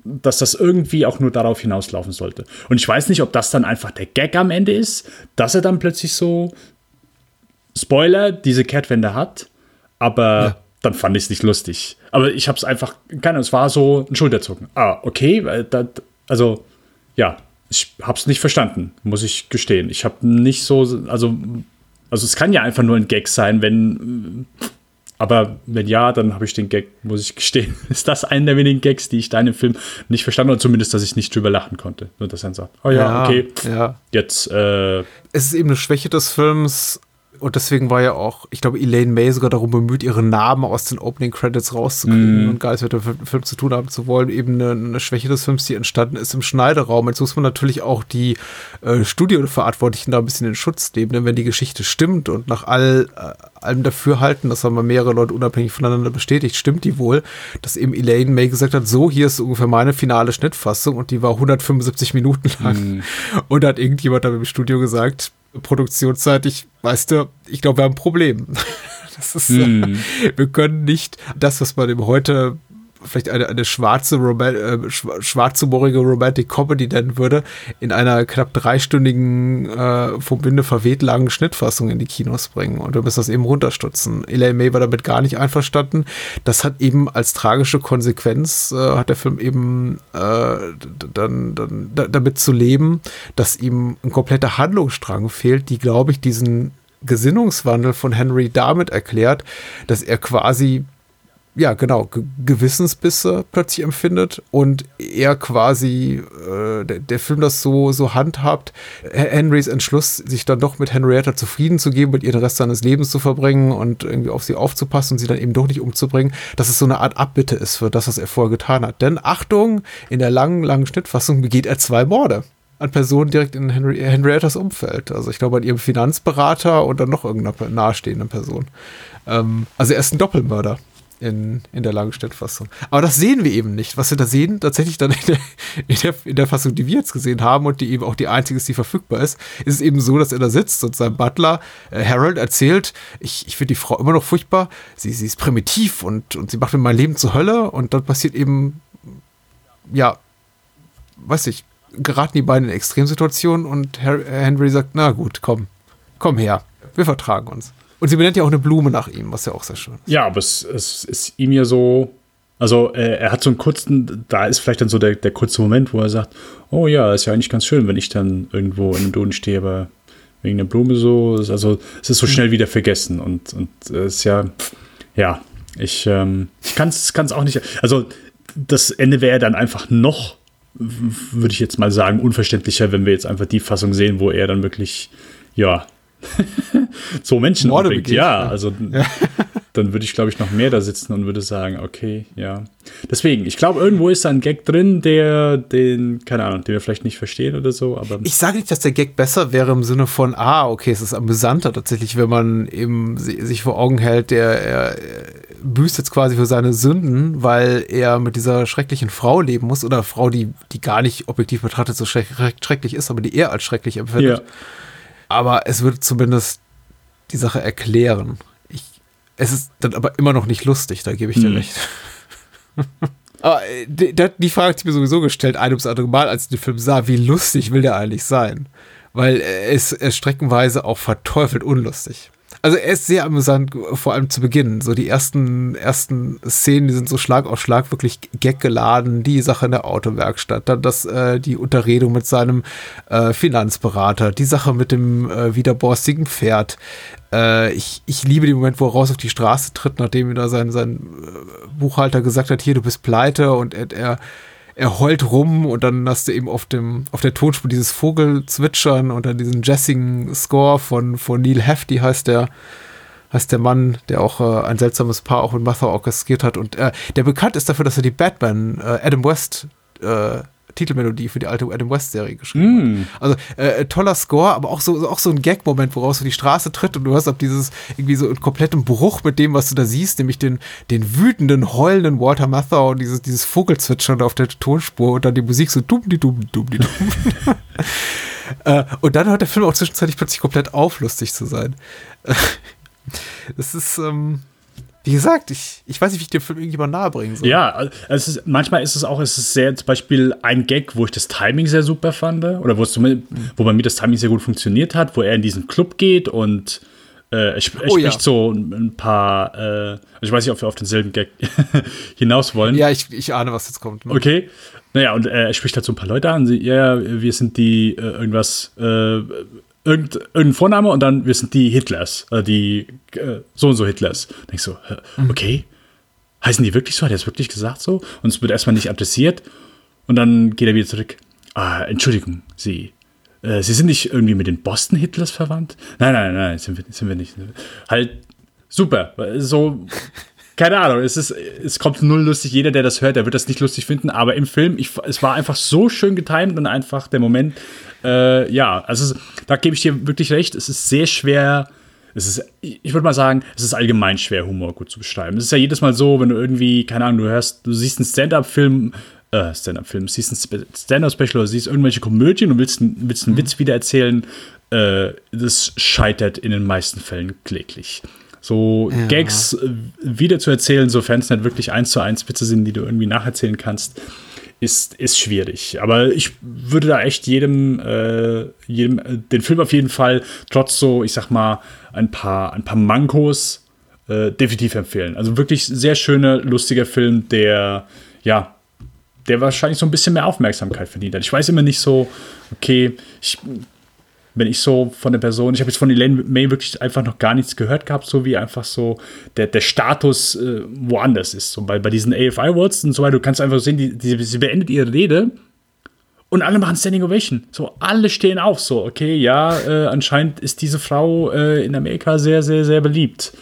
G: dass das irgendwie auch nur darauf hinauslaufen sollte. Und ich weiß nicht, ob das dann einfach der Gag am Ende ist, dass er dann plötzlich so, Spoiler, diese Kehrtwende hat, aber dann fand ich es nicht lustig. Aber ich habe es einfach, keine Ahnung, es war so ein Schulterzucken. Ah, okay, weil da, also, ja, ich habe es nicht verstanden, muss ich gestehen. Ich habe nicht so, also, also es kann ja einfach nur ein Gag sein, wenn, aber wenn ja, dann habe ich den Gag, muss ich gestehen, ist das einer der wenigen Gags, die ich da in dem Film nicht verstanden habe, oder zumindest, dass ich nicht drüber lachen konnte. Nur, dass er sagt, oh ja, okay,
F: Ja.
G: jetzt, äh,
F: es ist eben eine Schwäche des Films und deswegen war ja auch, ich glaube, Elaine May sogar darum bemüht, ihren Namen aus den Opening Credits rauszukriegen und gar nichts mit dem Fi- Film zu tun haben zu wollen. Eben eine, eine Schwäche des Films, die entstanden ist im Schneideraum. Jetzt muss man natürlich auch die äh, Studioverantwortlichen da ein bisschen in Schutz nehmen, denn wenn die Geschichte stimmt und nach all, äh, allem Dafürhalten, das haben wir mehrere Leute unabhängig voneinander bestätigt, stimmt die wohl, dass eben Elaine May gesagt hat, so, hier ist ungefähr meine finale Schnittfassung und die war 175 Minuten lang. Und da hat irgendjemand da im Studio gesagt, produktionsseitig, weißt du, ich glaube, wir haben ein Problem. Das ist, äh, wir können nicht das, was man eben heute vielleicht eine, eine schwarze, Roman äh, schwa- schwarzhumorige Romantic Comedy nennen würde, in einer knapp dreistündigen, äh, vom Winde verweht langen Schnittfassung in die Kinos bringen. Und wir müssen das eben runterstutzen. Elaine May war damit gar nicht einverstanden. Das hat eben als tragische Konsequenz, äh, hat der Film eben äh, dann, dann da, damit zu leben, dass ihm ein kompletter Handlungsstrang fehlt, die, glaube ich, diesen Gesinnungswandel von Henry damit erklärt, dass er quasi ja, genau, Ge Gewissensbisse plötzlich empfindet und er quasi, äh, der, der, Film das so, so handhabt, Henrys Entschluss, sich dann doch mit Henrietta zufrieden zu geben, mit ihr den Rest seines Lebens zu verbringen und irgendwie auf sie aufzupassen und sie dann eben doch nicht umzubringen, dass es so eine Art Abbitte ist für das, was er vorher getan hat. Denn Achtung, in der langen, langen Schnittfassung begeht er zwei Morde an Personen direkt in Henry, Henriettas Umfeld. Also ich glaube an ihrem Finanzberater und dann noch irgendeiner nahestehenden Person. Ähm, also er ist ein Doppelmörder in, in der Langstellfassung. Aber das sehen wir eben nicht. Was wir da sehen, tatsächlich dann in der, in, der, in der Fassung, die wir jetzt gesehen haben und die eben auch die einzige ist, die verfügbar ist, ist es eben so, dass er da sitzt und sein Butler äh, Harold erzählt, ich, ich finde die Frau immer noch furchtbar, sie, sie ist primitiv und, und sie macht mir mein Leben zur Hölle und dann passiert eben, ja, weiß ich, geraten die beiden in Extremsituationen und Henry sagt, na gut, komm, komm her, wir vertragen uns. Und sie benennt ja auch eine Blume nach ihm, was ja auch sehr schön ist.
G: Ja, aber es, es ist ihm ja so. Also, äh, er hat so einen kurzen, da ist vielleicht dann so der, der kurze Moment, wo er sagt: Oh ja, ist ja eigentlich ganz schön, wenn ich dann irgendwo in einem Duden stehe, aber wegen der Blume so. Also, es ist so schnell wieder vergessen und, und es äh, ist ja, ja, ich, ähm, ich kann es auch nicht. Also, das Ende wäre dann einfach noch, würde ich jetzt mal sagen, unverständlicher, wenn wir jetzt einfach die Fassung sehen, wo er dann wirklich, ja, so Menschen Morde umbringt. Ja, also ja. dann würde ich, glaube ich, noch mehr da sitzen und würde sagen, okay, ja. Deswegen, ich glaube, irgendwo ist da ein Gag drin, der den, keine Ahnung, den wir vielleicht nicht verstehen oder so, aber.
F: Ich sage nicht, dass der Gag besser wäre im Sinne von, ah, okay, es ist amüsanter tatsächlich, wenn man eben sich vor Augen hält, der er büßt jetzt quasi für seine Sünden, weil er mit dieser schrecklichen Frau leben muss oder Frau, die, die gar nicht objektiv betrachtet so schrecklich ist, aber die er als schrecklich empfindet. Ja aber es würde zumindest die Sache erklären. Ich, es ist dann aber immer noch nicht lustig, da gebe ich dir hm. recht. aber äh, die, die Frage hat ich mir sowieso gestellt, ein ums andere Mal, als ich den Film sah, wie lustig will der eigentlich sein? Weil ist, er ist streckenweise auch verteufelt unlustig. Also er ist sehr amüsant, vor allem zu Beginn. So die ersten, ersten Szenen, die sind so Schlag auf Schlag wirklich gaggeladen. Die Sache in der Autowerkstatt, dann das, äh, die Unterredung mit seinem äh, Finanzberater, die Sache mit dem äh, widerborstigen Pferd. Äh, ich, ich liebe den Moment, wo er raus auf die Straße tritt, nachdem wieder sein, sein äh, Buchhalter gesagt hat, hier, du bist pleite und er, er er heult rum und dann hast du eben auf dem auf der Tonspur dieses Vogelzwitschern und dann diesen jazzigen Score von von Neil Hefti heißt der heißt der Mann, der auch äh, ein seltsames Paar auch mit Martha orchestriert hat. Und äh, der bekannt ist dafür, dass er die Batman äh, Adam West äh, Titelmelodie für die alte Adam West Serie geschrieben mm. Also äh, toller Score, aber auch so, auch so ein Gag-Moment, woraus du die Straße tritt und du hast auf dieses irgendwie so einen kompletten Bruch mit dem, was du da siehst, nämlich den, den wütenden, heulenden Walter Matthau und dieses, dieses Vogelzwitschern auf der Tonspur und dann die Musik so dumm, die dumm, dumm, die dumm. äh, und dann hört der Film auch zwischenzeitlich plötzlich komplett auf, lustig zu sein. Das ist, ähm, wie gesagt, ich, ich weiß nicht, wie ich dir Film irgendjemand nahebringen soll.
G: Ja, also es ist, manchmal ist es auch, es ist sehr zum Beispiel ein Gag, wo ich das Timing sehr super fand, oder wo, es, wo bei mir das Timing sehr gut funktioniert hat, wo er in diesen Club geht und äh, er, er oh, spricht ja. so ein paar, äh, also ich weiß nicht, ob wir auf denselben Gag hinaus wollen.
F: Ja, ich, ich ahne, was jetzt kommt.
G: Ne? Okay. Naja, und äh, er spricht halt so ein paar Leute an. Sie, ja, wir sind die äh, irgendwas, äh, irgendein Vorname und dann, wir sind die Hitlers, äh, die äh, so und so Hitlers. Denke ich so, mhm. okay, heißen die wirklich so? Hat er es wirklich gesagt so? Und es wird erstmal nicht adressiert und dann geht er wieder zurück. Ah, Entschuldigung, Sie, äh, Sie sind nicht irgendwie mit den Boston Hitlers verwandt? Nein, nein, nein, sind wir, sind wir nicht. Halt, super, so keine Ahnung, es, ist, es kommt null lustig. Jeder, der das hört, der wird das nicht lustig finden. Aber im Film, ich, es war einfach so schön getimt und einfach der Moment, äh, ja, also da gebe ich dir wirklich recht. Es ist sehr schwer. Es ist, ich würde mal sagen, es ist allgemein schwer, Humor gut zu beschreiben. Es ist ja jedes Mal so, wenn du irgendwie, keine Ahnung, du hörst, du siehst einen Stand-up-Film, äh, Stand-up-Film, siehst ein Stand-up-Special oder siehst irgendwelche Komödien und willst, willst einen mhm. Witz wiedererzählen, äh, das scheitert in den meisten Fällen kläglich so ja. Gags äh, wieder zu erzählen, sofern es nicht wirklich eins zu eins Witze sind, die du irgendwie nacherzählen kannst, ist, ist schwierig. Aber ich würde da echt jedem, äh, jedem äh, den Film auf jeden Fall, trotz so, ich sag mal, ein paar, ein paar Mankos, äh, definitiv empfehlen. Also wirklich sehr schöner, lustiger Film, der, ja, der wahrscheinlich so ein bisschen mehr Aufmerksamkeit verdient hat. Ich weiß immer nicht so, okay, ich wenn ich so von der Person, ich habe jetzt von Elaine May wirklich einfach noch gar nichts gehört gehabt, so wie einfach so der, der Status äh, woanders ist. So bei, bei diesen AFI Awards und so weiter, du kannst einfach sehen, die, die, sie beendet ihre Rede und alle machen Standing Ovation. So, alle stehen auf. So, okay, ja, äh, anscheinend ist diese Frau äh, in Amerika sehr, sehr, sehr beliebt.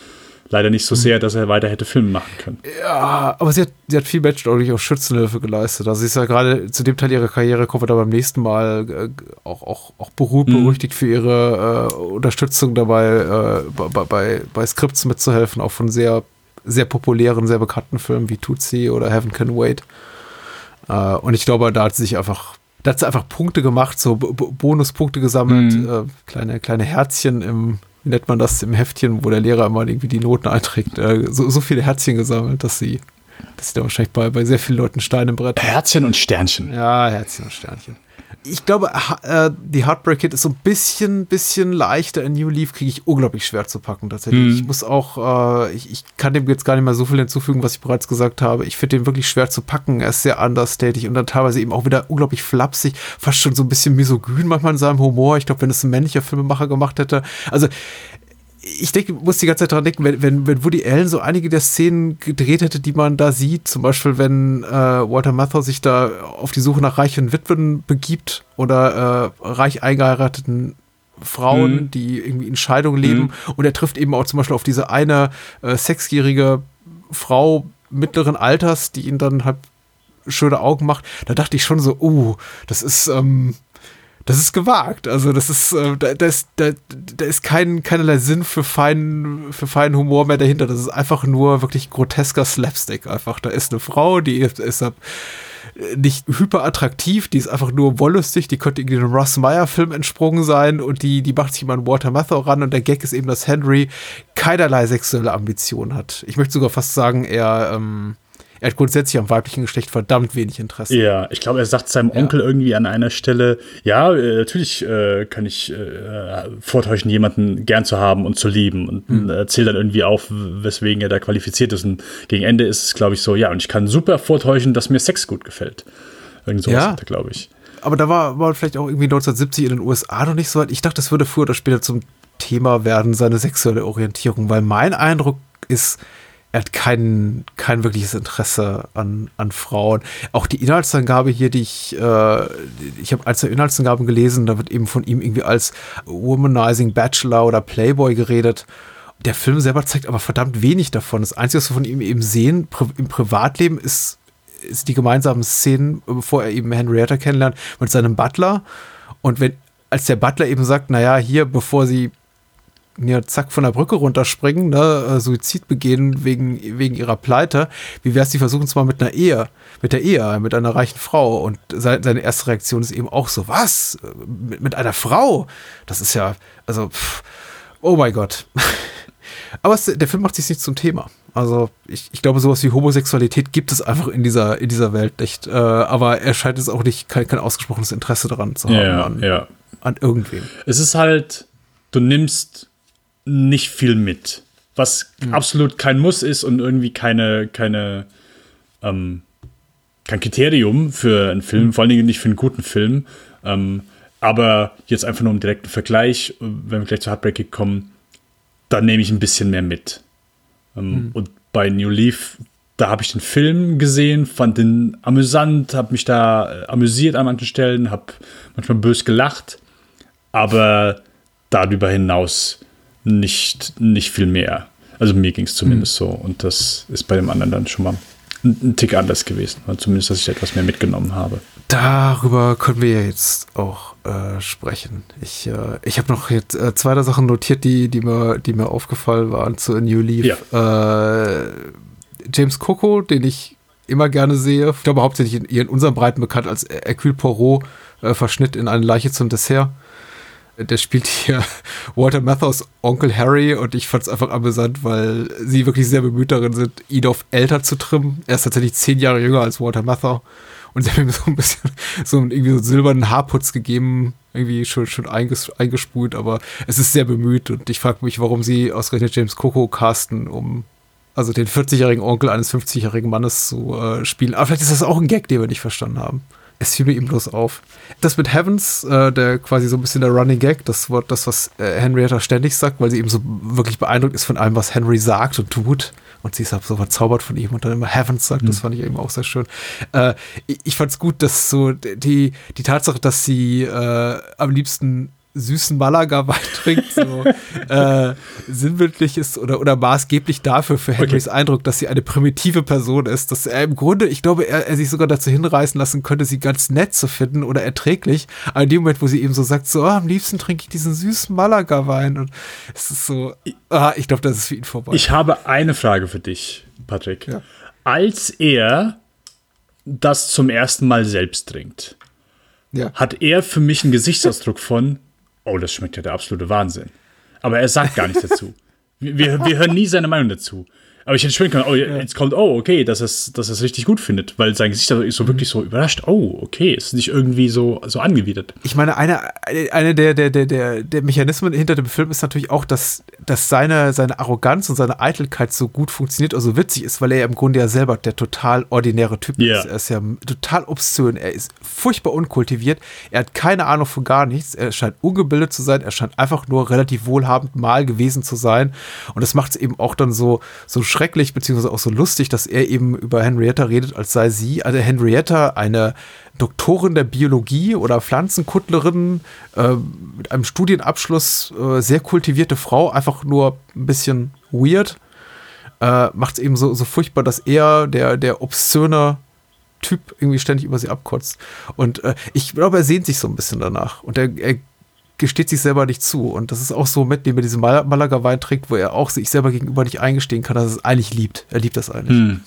G: Leider nicht so sehr, dass er weiter hätte Filme machen können.
F: Ja, aber sie hat, sie hat viel Menschenordentlich auch Schützenhilfe geleistet. Also sie ist ja gerade zu dem Teil ihrer Karriere, kommen wir da beim nächsten Mal äh, auch, auch, auch berühmt,
G: Mhm.
F: berüchtigt für ihre äh, Unterstützung dabei, äh, bei, bei, bei Skripts mitzuhelfen, auch von sehr, sehr populären, sehr bekannten Filmen wie Tootsie oder Heaven Can Wait. Äh, und ich glaube, da hat sie sich einfach, da hat sie einfach Punkte gemacht, so B Bonuspunkte gesammelt,
G: Mhm.
F: äh, kleine, kleine Herzchen im, nennt man das, im Heftchen, wo der Lehrer immer irgendwie die Noten einträgt, äh, so, so viele Herzchen gesammelt, dass sie, dass sie da wahrscheinlich bei, bei sehr vielen Leuten Steine im Brett.
G: Herzchen und Sternchen.
F: Ja, Herzchen und Sternchen. Ich glaube, äh, die Heartbreak Kid ist so ein bisschen, bisschen leichter. In New Leaf kriege ich unglaublich schwer zu packen, tatsächlich.
G: Mhm.
F: Ich muss auch, äh, ich, ich kann dem jetzt gar nicht mehr so viel hinzufügen, was ich bereits gesagt habe. Ich finde den wirklich schwer zu packen. Er ist sehr understated und dann teilweise eben auch wieder unglaublich flapsig, fast schon so ein bisschen misogyn manchmal in seinem Humor. Ich glaube, wenn es ein männlicher Filmemacher gemacht hätte. Also, ich denke, muss die ganze Zeit dran denken, wenn, wenn, wenn Woody Allen so einige der Szenen gedreht hätte, die man da sieht, zum Beispiel wenn äh, Walter Matthau sich da auf die Suche nach reichen Witwen begibt oder äh, reich eingeheirateten Frauen,
G: Mhm.
F: die irgendwie in Scheidung leben und er trifft eben auch zum Beispiel auf diese eine äh, sechsjährige Frau mittleren Alters, die ihn dann halt schöne Augen macht, da dachte ich schon so, uh, das ist, ähm, das ist gewagt. Also das ist, äh, da, da ist, da, da ist kein, keinerlei Sinn für feinen, für feinen Humor mehr dahinter. Das ist einfach nur wirklich grotesker Slapstick einfach. Da ist eine Frau, die ist, ist äh, nicht hyperattraktiv, die ist einfach nur wollüstig, die könnte irgendwie einem Ross Meyer-Film entsprungen sein und die, die macht sich immer an Walter Matthau ran und der Gag ist eben, dass Henry keinerlei sexuelle Ambitionen hat. Ich möchte sogar fast sagen, er, ähm, er hat grundsätzlich am weiblichen Geschlecht verdammt wenig Interesse.
G: Ja, ich glaube, er sagt seinem Onkel irgendwie an einer Stelle, ja, äh, natürlich äh, kann ich äh, vortäuschen, jemanden gern zu haben und zu lieben und
F: Hm.
G: äh, erzählt dann irgendwie auf, weswegen er da qualifiziert ist. Und gegen Ende ist es, glaube ich, so, ja, und ich kann super vortäuschen, dass mir Sex gut gefällt. Irgend sowas
F: Ja.
G: glaube ich.
F: aber da war, war vielleicht auch irgendwie 1970 in den USA noch nicht so weit. Ich dachte, das würde früher oder später zum Thema werden, seine sexuelle Orientierung, weil mein Eindruck ist, er hat kein, kein wirkliches Interesse an, an Frauen. Auch die Inhaltsangabe hier, die ich, äh, ich habe ein, zwei Inhaltsangaben gelesen, da wird eben von ihm irgendwie als Womanizing Bachelor oder Playboy geredet. Der Film selber zeigt aber verdammt wenig davon. Das Einzige, was wir von ihm eben sehen pri im Privatleben, ist, ist die gemeinsamen Szenen, bevor er eben Henrietta kennenlernt, mit seinem Butler. Und wenn, als der Butler eben sagt, naja, hier, bevor sie ja, zack, von der Brücke runterspringen, ne, äh, Suizid begehen wegen, wegen ihrer Pleite. Wie wär's, die versuchen es mal mit einer Ehe, mit der Ehe, mit einer reichen Frau. Und se seine erste Reaktion ist eben auch so, was? Mit, mit einer Frau? Das ist ja, also, pff, oh mein Gott. Aber es, der Film macht sich nicht zum Thema. Also ich, ich glaube, sowas wie Homosexualität gibt es einfach in dieser, in dieser Welt nicht. Äh, aber er scheint es auch nicht, kein, kein ausgesprochenes Interesse daran zu haben,
G: Ja,
F: an,
G: ja.
F: an irgendwem.
G: Es ist halt, du nimmst nicht viel mit, was absolut kein Muss ist und irgendwie keine, keine, ähm, kein Kriterium für einen Film, vor allen Dingen nicht für einen guten Film. Ähm, aber jetzt einfach nur im direkten Vergleich, wenn wir gleich zu Heartbreak kommen, da nehme ich ein bisschen mehr mit. Ähm, Und bei New Leaf, da habe ich den Film gesehen, fand den amüsant, habe mich da äh, amüsiert an manchen Stellen, habe manchmal bös gelacht, aber darüber hinaus nicht, nicht viel mehr. Also mir ging es zumindest so. Und das ist bei dem anderen dann schon mal ein, Tick anders gewesen. Oder zumindest, dass ich etwas mehr mitgenommen habe.
F: Darüber können wir ja jetzt auch äh, sprechen. Ich, äh, ich habe noch jetzt äh, zwei der Sachen notiert, die, die, mir, die mir aufgefallen waren zu A New Leaf. Äh, James Coco, den ich immer gerne sehe, ich glaube hauptsächlich in, in unserem Breiten bekannt als Hercule Poirot, äh, Verschnitt in eine Leiche zum Dessert. Der spielt hier Walter Matthau's Onkel Harry und ich fand es einfach amüsant, weil sie wirklich sehr bemüht darin sind, ihn auf älter zu trimmen. Er ist tatsächlich zehn Jahre jünger als Walter Matthau. Und sie haben ihm so ein bisschen so einen, irgendwie so einen silbernen Haarputz gegeben, irgendwie schon, schon einges, eingesprüht, aber es ist sehr bemüht und ich frage mich, warum sie ausgerechnet James Coco casten, um also den 40-jährigen Onkel eines 50-jährigen Mannes zu äh, spielen. Aber vielleicht ist das auch ein Gag, den wir nicht verstanden haben. Es fiel mir eben bloß auf. Das mit Heavens, äh, der quasi so ein bisschen der Running Gag, das Wort, das, was äh, Henrietta ständig sagt, weil sie eben so wirklich beeindruckt ist von allem, was Henry sagt und tut. Und sie ist halt so verzaubert von ihm und dann immer Heavens sagt, das fand ich eben auch sehr schön. Äh, ich ich fand's gut, dass so die, die Tatsache, dass sie äh, am liebsten süßen Malaga-Wein trinkt, so äh, sinnbildlich ist oder, oder maßgeblich dafür für Henrys Eindruck, dass sie eine primitive Person ist, dass er im Grunde, ich glaube, er, er sich sogar dazu hinreißen lassen könnte, sie ganz nett zu finden oder erträglich. Aber in dem Moment, wo sie eben so sagt, so, ah, am liebsten trinke ich diesen süßen Malaga-Wein und es ist so, ah, ich glaube, das ist für ihn vorbei.
G: Ich habe eine Frage für dich, Patrick.
F: Ja.
G: Als er das zum ersten Mal selbst trinkt,
F: ja.
G: hat er für mich einen Gesichtsausdruck von, oh, das schmeckt ja der absolute Wahnsinn. Aber er sagt gar nichts dazu. Wir, wir, hören nie seine Meinung dazu. Aber ich hätte schmecken können, oh, jetzt kommt, oh, okay, dass er es dass es richtig gut findet, weil sein Gesicht ist so wirklich so überrascht. Oh, okay, ist nicht irgendwie so, so angewidert.
F: Ich meine, eine, eine der, der, der, der, der Mechanismen hinter dem Film ist natürlich auch, dass, dass seine, seine Arroganz und seine Eitelkeit so gut funktioniert, also witzig ist, weil er ja im Grunde ja selber der total ordinäre Typ
G: Ja.
F: ist. Er ist ja total obszön, er ist furchtbar unkultiviert, er hat keine Ahnung von gar nichts, er scheint ungebildet zu sein, er scheint einfach nur relativ wohlhabend mal gewesen zu sein. Und das macht es eben auch dann so, so schrecklich, beziehungsweise auch so lustig, dass er eben über Henrietta redet, als sei sie, also Henrietta, eine Doktorin der Biologie oder Pflanzenkuttlerin äh, mit einem Studienabschluss, äh, sehr kultivierte Frau, einfach nur ein bisschen weird, äh, macht es eben so, so furchtbar, dass er, der, der obszöne Typ, irgendwie ständig über sie abkotzt. Und äh, ich glaube, er sehnt sich so ein bisschen danach. Und er, er gesteht sich selber nicht zu. Und das ist auch so mit, dem er diesen Mal Malaga-Wein trinkt, wo er auch sich selber gegenüber nicht eingestehen kann, dass er es eigentlich liebt. Er liebt das eigentlich.
G: Hm.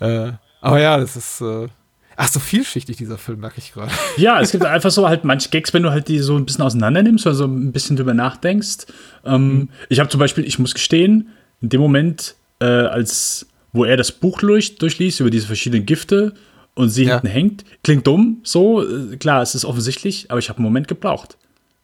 F: Äh, aber ja, das ist. Äh, ach, so vielschichtig dieser Film, merke ich gerade.
G: Ja, es gibt einfach so halt manche Gags, wenn du halt die so ein bisschen auseinander nimmst oder so ein bisschen drüber nachdenkst. Ähm, Ich habe zum Beispiel, ich muss gestehen, in dem Moment, äh, als wo er das Buch durch, durchliest über diese verschiedenen Gifte und sie
F: Ja.
G: hinten hängt, klingt dumm, so, äh, klar, es ist offensichtlich, aber ich habe einen Moment gebraucht.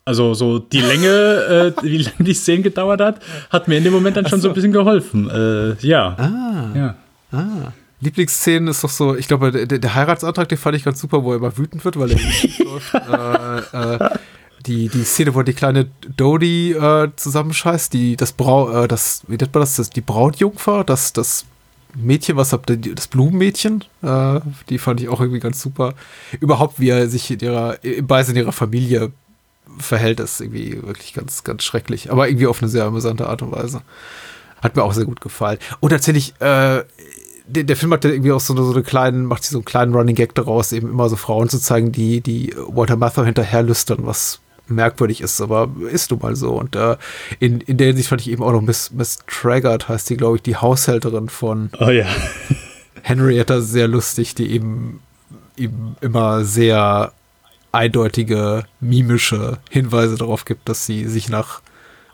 G: Also so die Länge, äh, wie lange die Szene gedauert hat, hat mir in dem Moment dann schon so. ein bisschen geholfen. Äh, ja.
F: Ah.
G: ja.
F: Lieblingsszenen ist doch so, ich glaube, der, der Heiratsantrag, den fand ich ganz super, wo er immer wütend wird, weil er äh, äh, die, die Szene, wo die kleine Dodie äh, zusammenscheißt, die, das Brau, äh, das, wie nennt man das, das die Brautjungfer, das, das Mädchen, was habt ihr, das Blumenmädchen, äh, die fand ich auch irgendwie ganz super. Überhaupt, wie er sich in ihrer, im Beisein ihrer Familie verhält, ist irgendwie wirklich ganz, ganz schrecklich, aber irgendwie auf eine sehr amüsante Art und Weise. Hat mir auch sehr gut gefallen. Und tatsächlich, äh, der, der Film hat ja irgendwie auch so eine, so eine kleinen, macht so einen kleinen Running Gag daraus, eben immer so Frauen zu zeigen, die, die Walter Matthau hinterherlüstern, was merkwürdig ist, aber ist nun mal so. Und äh, in, in der Hinsicht fand ich eben auch noch Miss, Miss Traggart, heißt die, glaube ich, die Haushälterin von
G: Oh ja.
F: Henrietta, sehr lustig, die eben, eben immer sehr eindeutige, mimische Hinweise darauf gibt, dass sie sich nach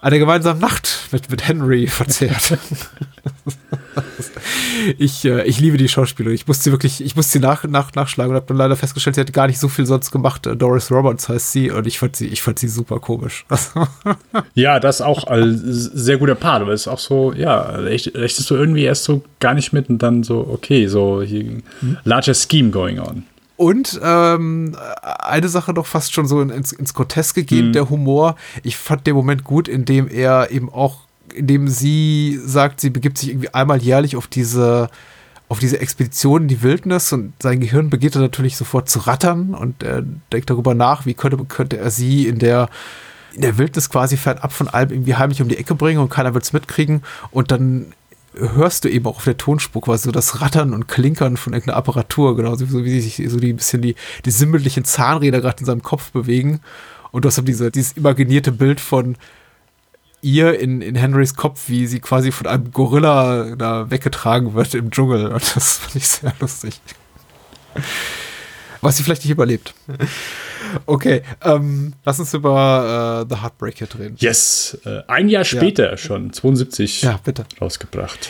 F: einer gemeinsamen Nacht mit, mit Henry verzehrt. ich, äh, ich liebe die Schauspielerin. Ich musste sie wirklich, ich musste sie nach, nach, nachschlagen und habe dann leider festgestellt, sie hat gar nicht so viel sonst gemacht. Äh, Doris Roberts heißt sie und ich fand sie, ich fand sie super komisch.
G: Ja, das auch ein sehr guter Part, aber es ist auch so, ja, recht- rechtest du irgendwie erst so gar nicht mit und dann so, okay, so hier, larger scheme going on.
F: Und ähm, eine Sache doch fast schon so in- ins, ins Groteske gehend, der Humor. Ich fand den Moment gut, in dem er eben auch, in dem sie sagt, sie begibt sich irgendwie einmal jährlich auf diese auf diese Expedition in die Wildnis und sein Gehirn beginnt dann natürlich sofort zu rattern und er denkt darüber nach, wie könnte, könnte er sie in der in der Wildnis quasi fernab von allem irgendwie heimlich um die Ecke bringen und keiner wird es mitkriegen und dann hörst du eben auch auf der Tonspur quasi so das Rattern und Klinkern von irgendeiner Apparatur, genauso so wie sich so die bisschen die, die sinnbildlichen Zahnräder gerade in seinem Kopf bewegen. Und du hast dann diese, dieses imaginierte Bild von ihr in, in Henrys Kopf, wie sie quasi von einem Gorilla da weggetragen wird im Dschungel. Und das fand ich sehr lustig. Was sie vielleicht nicht überlebt. Okay, ähm, lass uns über äh, The Heartbreaker reden.
G: Yes, äh, ein Jahr später schon, 72
F: Ja, bitte.
G: rausgebracht.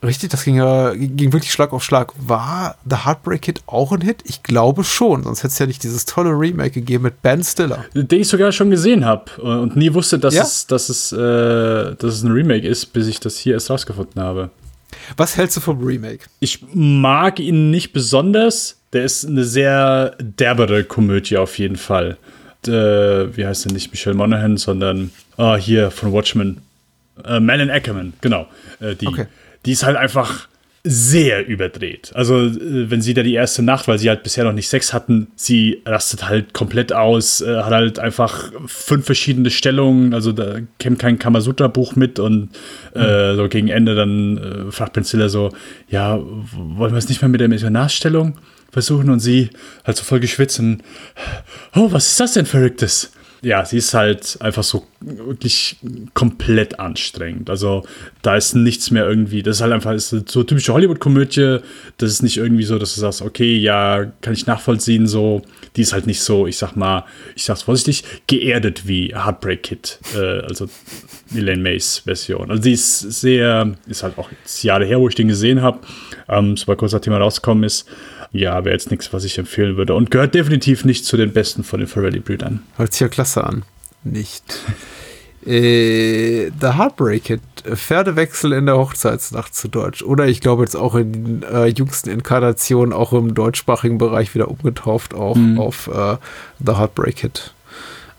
F: Richtig, das ging ja ging wirklich Schlag auf Schlag. War The Heartbreak Kid auch ein Hit? Ich glaube schon, sonst hätte es ja nicht dieses tolle Remake gegeben mit Ben Stiller.
G: Den ich sogar schon gesehen habe und nie wusste, dass,
F: Ja?
G: es, dass, es, äh, dass es ein Remake ist, bis ich das hier erst rausgefunden habe.
F: Was hältst du vom Remake?
G: Ich mag ihn nicht besonders, Der ist eine sehr derbere Komödie auf jeden Fall. Äh, wie heißt denn nicht Michelle Monaghan, sondern ah, hier von Watchmen. Äh, Malin Ackerman, genau. Äh, die,
F: Okay.
G: die ist halt einfach sehr überdreht. Also, äh, wenn sie da die erste Nacht, weil sie halt bisher noch nicht Sex hatten, sie rastet halt komplett aus, äh, hat halt einfach fünf verschiedene Stellungen, also da kennt kein Kamasutra-Buch mit und äh, so gegen Ende dann äh, fragt Pencilla so, ja, wollen wir es nicht mehr mit der Missionarstellung versuchen? Und sie halt so voll geschwitzt und, oh, was ist das denn Verrücktes? Ja, sie ist halt einfach so wirklich komplett anstrengend. Also da ist nichts mehr irgendwie. Das ist halt einfach ist so typische Hollywood-Komödie. Das ist nicht irgendwie so, dass du sagst, okay, ja, kann ich nachvollziehen. So, die ist halt nicht so, ich sag mal, ich sag's vorsichtig, geerdet wie Heartbreak Kid. Äh, also Elaine Mays Version. Also die ist sehr, ist halt auch Jahre her, wo ich den gesehen habe. Ähm, sobald kurz nachdem er rausgekommen ist. Ja, wäre jetzt nichts, was ich empfehlen würde. Und gehört definitiv nicht zu den besten von den Farrelly-Brüdern.
F: Hört sich ja klasse an. Nicht. äh, The Heartbreak Kid. Pferdewechsel in der Hochzeitsnacht zu Deutsch. Oder ich glaube jetzt auch in den äh, jüngsten Inkarnationen, auch im deutschsprachigen Bereich wieder umgetauft auf, auf äh, The Heartbreak Kid.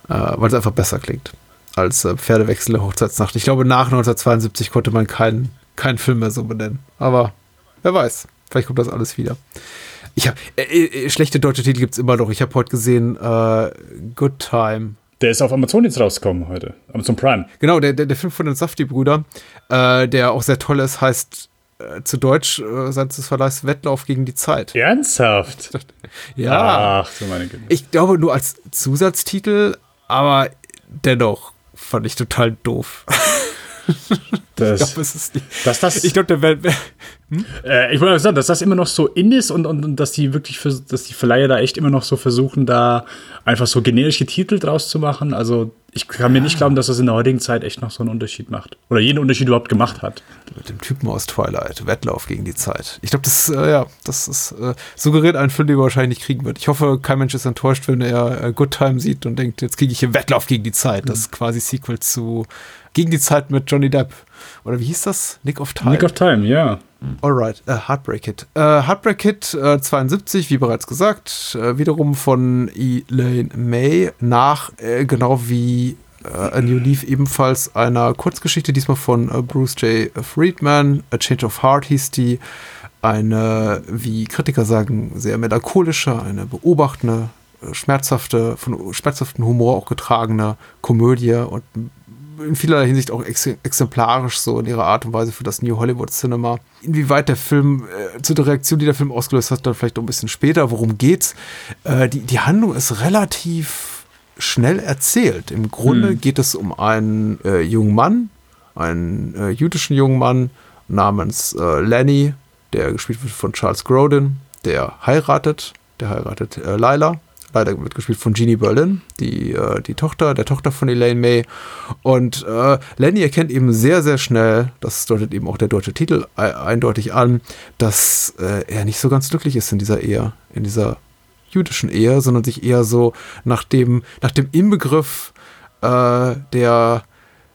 F: Äh, Weil es einfach besser klingt als äh, Pferdewechsel in der Hochzeitsnacht. Ich glaube, nach 1972 konnte man keinen keinen Film mehr so benennen. Aber wer weiß. Vielleicht kommt das alles wieder. Ich habe äh, äh, schlechte deutsche Titel gibt es immer noch. Ich habe heute gesehen äh, Good Time.
G: Der ist auf Amazon jetzt rausgekommen heute. Amazon Prime.
F: Genau, der, der, der Film von den Safdie-Brüdern, äh, der auch sehr toll ist, heißt äh, zu Deutsch äh, seitens des Verleihs Wettlauf gegen die Zeit.
G: Ernsthaft?
F: Ja.
G: Ach, so meine Güte.
F: Ich glaube nur als Zusatztitel, aber dennoch fand ich total doof.
G: Das,
F: ich glaube, es ist nicht.
G: dass das,
F: Ich glaube, der wär, wär,
G: äh, ich wollte sagen, dass das immer noch so in ist und, und, und dass die wirklich, vers- dass die Verleiher da echt immer noch so versuchen, da einfach so generische Titel draus zu machen. Also ich kann mir nicht glauben, dass das in der heutigen Zeit echt noch so einen Unterschied macht. Oder jeden Unterschied überhaupt gemacht hat.
F: Mit dem Typen aus Twilight, Wettlauf gegen die Zeit. Ich glaube, das, äh, ja, das ist, äh, suggeriert einen Film, den er wahrscheinlich nicht kriegen wird. Ich hoffe, kein Mensch ist enttäuscht, wenn er äh, Good Time sieht und denkt, jetzt kriege ich hier Wettlauf gegen die Zeit. Das ist quasi Sequel zu Gegen die Zeit mit Johnny Depp. Oder wie hieß das? Nick of Time.
G: Nick of Time, ja.
F: Alright, äh, Heartbreak Kid. Äh, Heartbreak Kid äh, 72, wie bereits gesagt, äh, wiederum von Elaine May nach, äh, genau wie A New Leaf ebenfalls einer Kurzgeschichte, diesmal von äh, Bruce J. Friedman. A Change of Heart hieß die. Eine, wie Kritiker sagen, sehr melancholische, eine beobachtende, äh, schmerzhafte, von schmerzhaften Humor auch getragene Komödie und in vielerlei Hinsicht auch ex exemplarisch so in ihrer Art und Weise für das New Hollywood Cinema. Inwieweit der Film, äh, zu der Reaktion, die der Film ausgelöst hat, dann vielleicht ein bisschen später, worum geht's? Äh, die, die Handlung ist relativ schnell erzählt. Im Grunde geht es um einen äh, jungen Mann, einen äh, jüdischen jungen Mann namens äh, Lenny, der gespielt wird von Charles Grodin, der heiratet, der heiratet äh, Lila. Leider wird gespielt von Jeannie Berlin, die, äh, die Tochter, der Tochter von Elaine May. Und äh, Lenny erkennt eben sehr, sehr schnell, das deutet eben auch der deutsche Titel e eindeutig an, dass äh, er nicht so ganz glücklich ist in dieser Ehe, in dieser jüdischen Ehe, sondern sich eher so nach dem, nach dem Inbegriff äh, der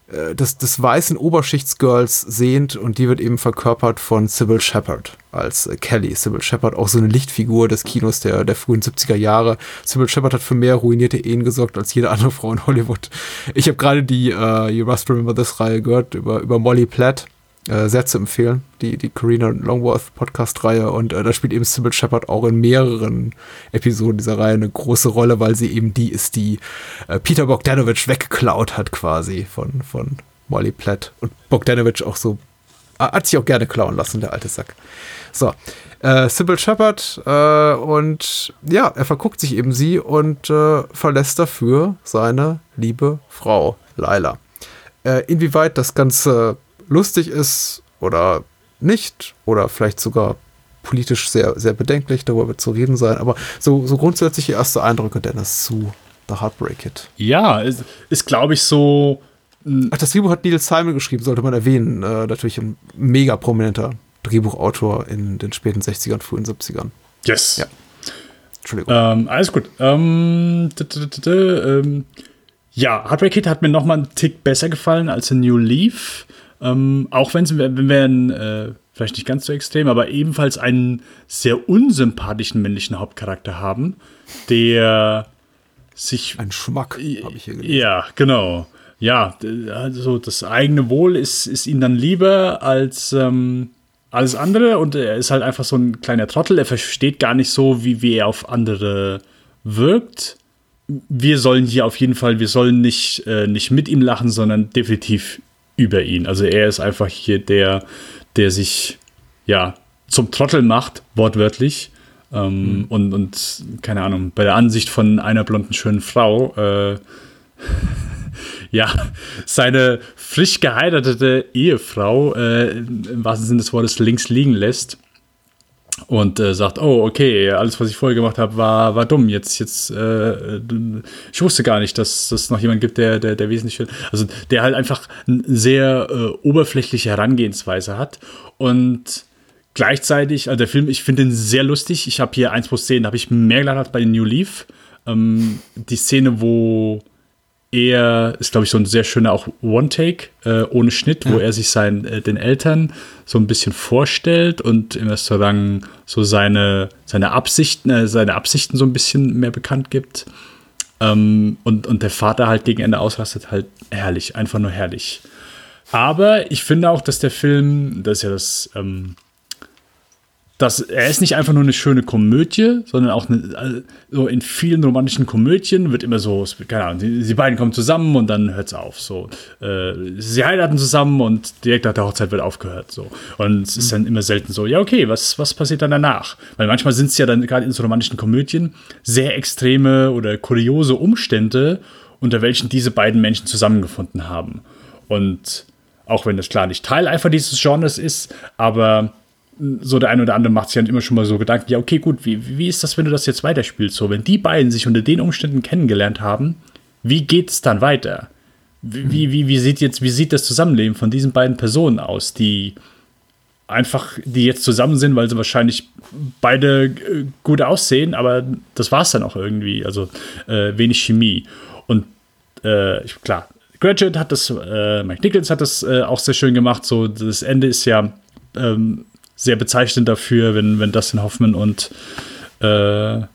F: äh, des, des weißen Oberschichtsgirls sehnt und die wird eben verkörpert von Sybil Shepherd als äh, Kelly. Sybil Shepherd, auch so eine Lichtfigur des Kinos der, der frühen 70er Jahre. Sybil Shepherd hat für mehr ruinierte Ehen gesorgt als jede andere Frau in Hollywood. Ich habe gerade die äh, You Must Remember This Reihe gehört über, über Molly Platt. Äh, sehr zu empfehlen, die, die Carina Longworth Podcast-Reihe. Und äh, da spielt eben Sybil Shepherd auch in mehreren Episoden dieser Reihe eine große Rolle, weil sie eben die ist, die äh, Peter Bogdanovich weggeklaut hat quasi von, von Molly Platt. Und Bogdanovich auch so, äh, hat sich auch gerne klauen lassen, der alte Sack. So, äh, Sybil Shepherd äh, und ja, er verguckt sich eben sie und äh, verlässt dafür seine liebe Frau, Laila. Äh, inwieweit das Ganze lustig ist oder nicht oder vielleicht sogar politisch sehr, sehr bedenklich, darüber wird zu reden sein, aber so, so grundsätzliche erste Eindrücke, Dennis, zu The Heartbreak Kid.
G: Ja, ist, ist glaube ich, so.
F: Ach, das Drehbuch hat Neil Simon geschrieben, sollte man erwähnen. Äh, natürlich ein mega prominenter Drehbuchautor in den späten 60ern, frühen 70ern.
G: Yes.
F: Ja. Entschuldigung.
G: Ähm, alles gut. Ähm, ähm, ja, Heartbreak Kid hat mir noch mal einen Tick besser gefallen als in New Leaf. Ähm, auch wenn's, wenn wir einen, äh, vielleicht nicht ganz so extrem, aber ebenfalls einen sehr unsympathischen männlichen Hauptcharakter haben, der sich
F: Ein Schmack, habe ich hier gelesen.
G: ja, genau. Ja, also das eigene Wohl ist, ist ihm dann lieber als ähm, alles andere und er ist halt einfach so ein kleiner Trottel. Er versteht gar nicht so, wie, wie er auf andere wirkt. Wir sollen hier auf jeden Fall, wir sollen nicht, äh, nicht mit ihm lachen, sondern definitiv über ihn. Also er ist einfach hier der, der sich ja zum Trottel macht, wortwörtlich. Ähm, und, und keine Ahnung, bei der Ansicht von einer blonden, schönen Frau äh, ja, seine frisch geheiratete Ehefrau äh, im wahrsten Sinne des Wortes links liegen lässt und äh, sagt, oh, okay, alles, was ich vorher gemacht habe, war, war dumm. Jetzt, jetzt, äh, ich wusste gar nicht, dass es noch jemand gibt, der, der, der wesentlich, also der halt einfach eine sehr äh, oberflächliche Herangehensweise hat und gleichzeitig, also der Film, ich finde ihn sehr lustig. Ich habe hier 1 plus 10, da habe ich mehr gelacht als bei New Leaf. Ähm, die Szene, wo er ist, glaube ich, so ein sehr schöner auch One-Take äh, ohne Schnitt, wo er sich sein, äh, den Eltern so ein bisschen vorstellt und im Restaurant so seine, seine Absichten, äh, seine Absichten so ein bisschen mehr bekannt gibt. Ähm, und, und der Vater halt gegen Ende ausrastet, halt herrlich, einfach nur herrlich. Aber ich finde auch, dass der Film, das ist ja das, ähm, dass er ist nicht einfach nur eine schöne Komödie, sondern auch eine, also so in vielen romantischen Komödien wird immer so, keine Ahnung, die, die beiden kommen zusammen und dann hört es auf. So, äh, sie heiraten zusammen und direkt nach der Hochzeit wird aufgehört. So und es ist dann immer selten so, ja okay, was was passiert dann danach? Weil manchmal sind es ja dann gerade in so romantischen Komödien sehr extreme oder kuriose Umstände, unter welchen diese beiden Menschen zusammengefunden haben. Und auch wenn das klar nicht Teil einfach dieses Genres ist, aber so der eine oder andere macht sich dann immer schon mal so Gedanken, ja, okay, gut, wie, wie ist das, wenn du das jetzt weiterspielst? So, wenn die beiden sich unter den Umständen kennengelernt haben, wie geht es dann weiter? Wie, wie, wie, wie, sieht jetzt, wie sieht das Zusammenleben von diesen beiden Personen aus, die einfach, die jetzt zusammen sind, weil sie wahrscheinlich beide äh, gut aussehen, aber das war es dann auch irgendwie. Also äh, wenig Chemie. Und äh, klar, Graduate hat das, äh, Mike Nichols hat das äh, auch sehr schön gemacht. So, das Ende ist ja ähm, sehr bezeichnend dafür, wenn, wenn Dustin Hoffman und äh, wer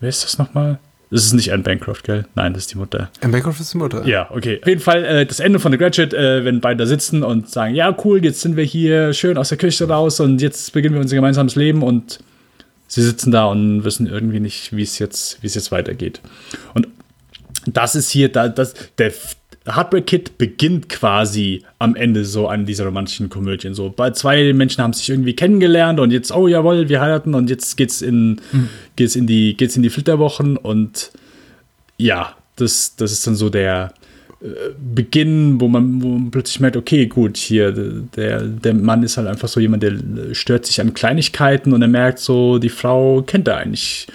G: ist das nochmal? Das ist nicht Anne Bancroft, gell? Nein, das ist die Mutter.
F: Im Background ist die Mutter.
G: Ja, okay. Auf jeden Fall äh, das Ende von The Graduate, äh, wenn beide da sitzen und sagen, ja, cool, jetzt sind wir hier schön aus der Küche raus und jetzt beginnen wir unser gemeinsames Leben und sie sitzen da und wissen irgendwie nicht, wie es jetzt, wie es jetzt weitergeht. Und das ist hier, da, das, der Heartbreak Kid beginnt quasi am Ende so an dieser romantischen Komödien. So, zwei Menschen haben sich irgendwie kennengelernt und jetzt, oh jawohl, wir heiraten und jetzt geht's in, geht's in die, geht's in die Flitterwochen und ja, das, das ist dann so der äh, Beginn, wo man, wo man plötzlich merkt, okay, gut, hier, der, der Mann ist halt einfach so jemand, der stört sich an Kleinigkeiten und er merkt so, die Frau kennt er eigentlich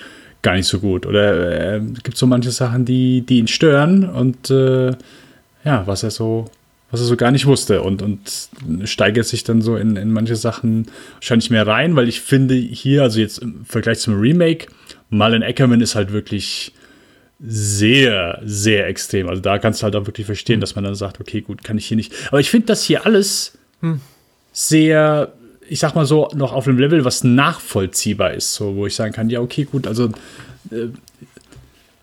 G: gar nicht so gut. Oder äh, gibt so manche Sachen, die, die ihn stören und äh, ja, was er so, was er so gar nicht wusste und, und steigert sich dann so in, in manche Sachen wahrscheinlich mehr rein, weil ich finde hier, also jetzt im Vergleich zum Remake, Marlon Ackerman ist halt wirklich sehr, sehr extrem. Also da kannst du halt auch wirklich verstehen, dass man dann sagt, okay, gut, kann ich hier nicht. Aber ich finde das hier alles sehr, ich sag mal so, noch auf einem Level, was nachvollziehbar ist, so, wo ich sagen kann, ja, okay, gut, also äh,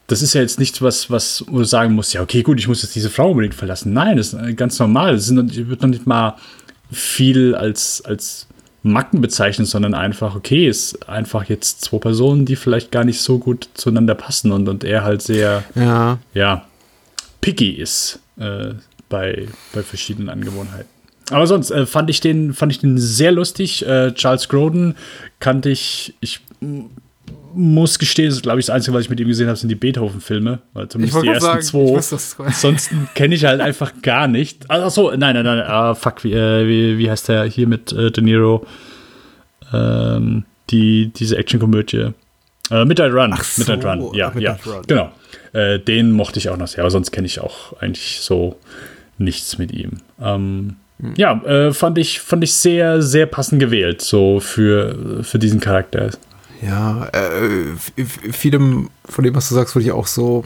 G: das ist ja jetzt nichts, was, was du sagen musst, ja, okay, gut, ich muss jetzt diese Frau unbedingt verlassen. Nein, das ist ganz normal. Es sind- wird noch nicht mal viel als, als Macken bezeichnet, sondern einfach, okay, ist einfach jetzt zwei Personen, die vielleicht gar nicht so gut zueinander passen und, und er halt sehr,
F: Ja.
G: ja, picky ist äh, bei, bei verschiedenen Angewohnheiten. Aber sonst äh, fand ich den fand ich den sehr lustig. Äh, Charles Grodin kannte ich, ich muss gestehen, das ist glaube ich das Einzige, was ich mit ihm gesehen habe, sind die Beethoven-Filme. Zumindest die ersten
F: sagen,
G: zwei. Ansonsten kenne ich halt einfach gar nicht. Ach so, nein, nein, nein, ah, fuck, wie, äh, wie, wie heißt der hier mit äh, De Niro? Ähm, die, diese Action-Komödie. Äh, Midnight Run.
F: Ach so,
G: Midnight Run, ja,
F: Midnight
G: ja.
F: Run.
G: Genau. Äh, den mochte ich auch noch sehr, aber sonst kenne ich auch eigentlich so nichts mit ihm. Ähm,
F: Hm.
G: Ja, äh, fand, ich, fand ich sehr, sehr passend gewählt, so für, für diesen Charakter.
F: Ja, äh, f- vielem von dem, was du sagst, würde ich auch so,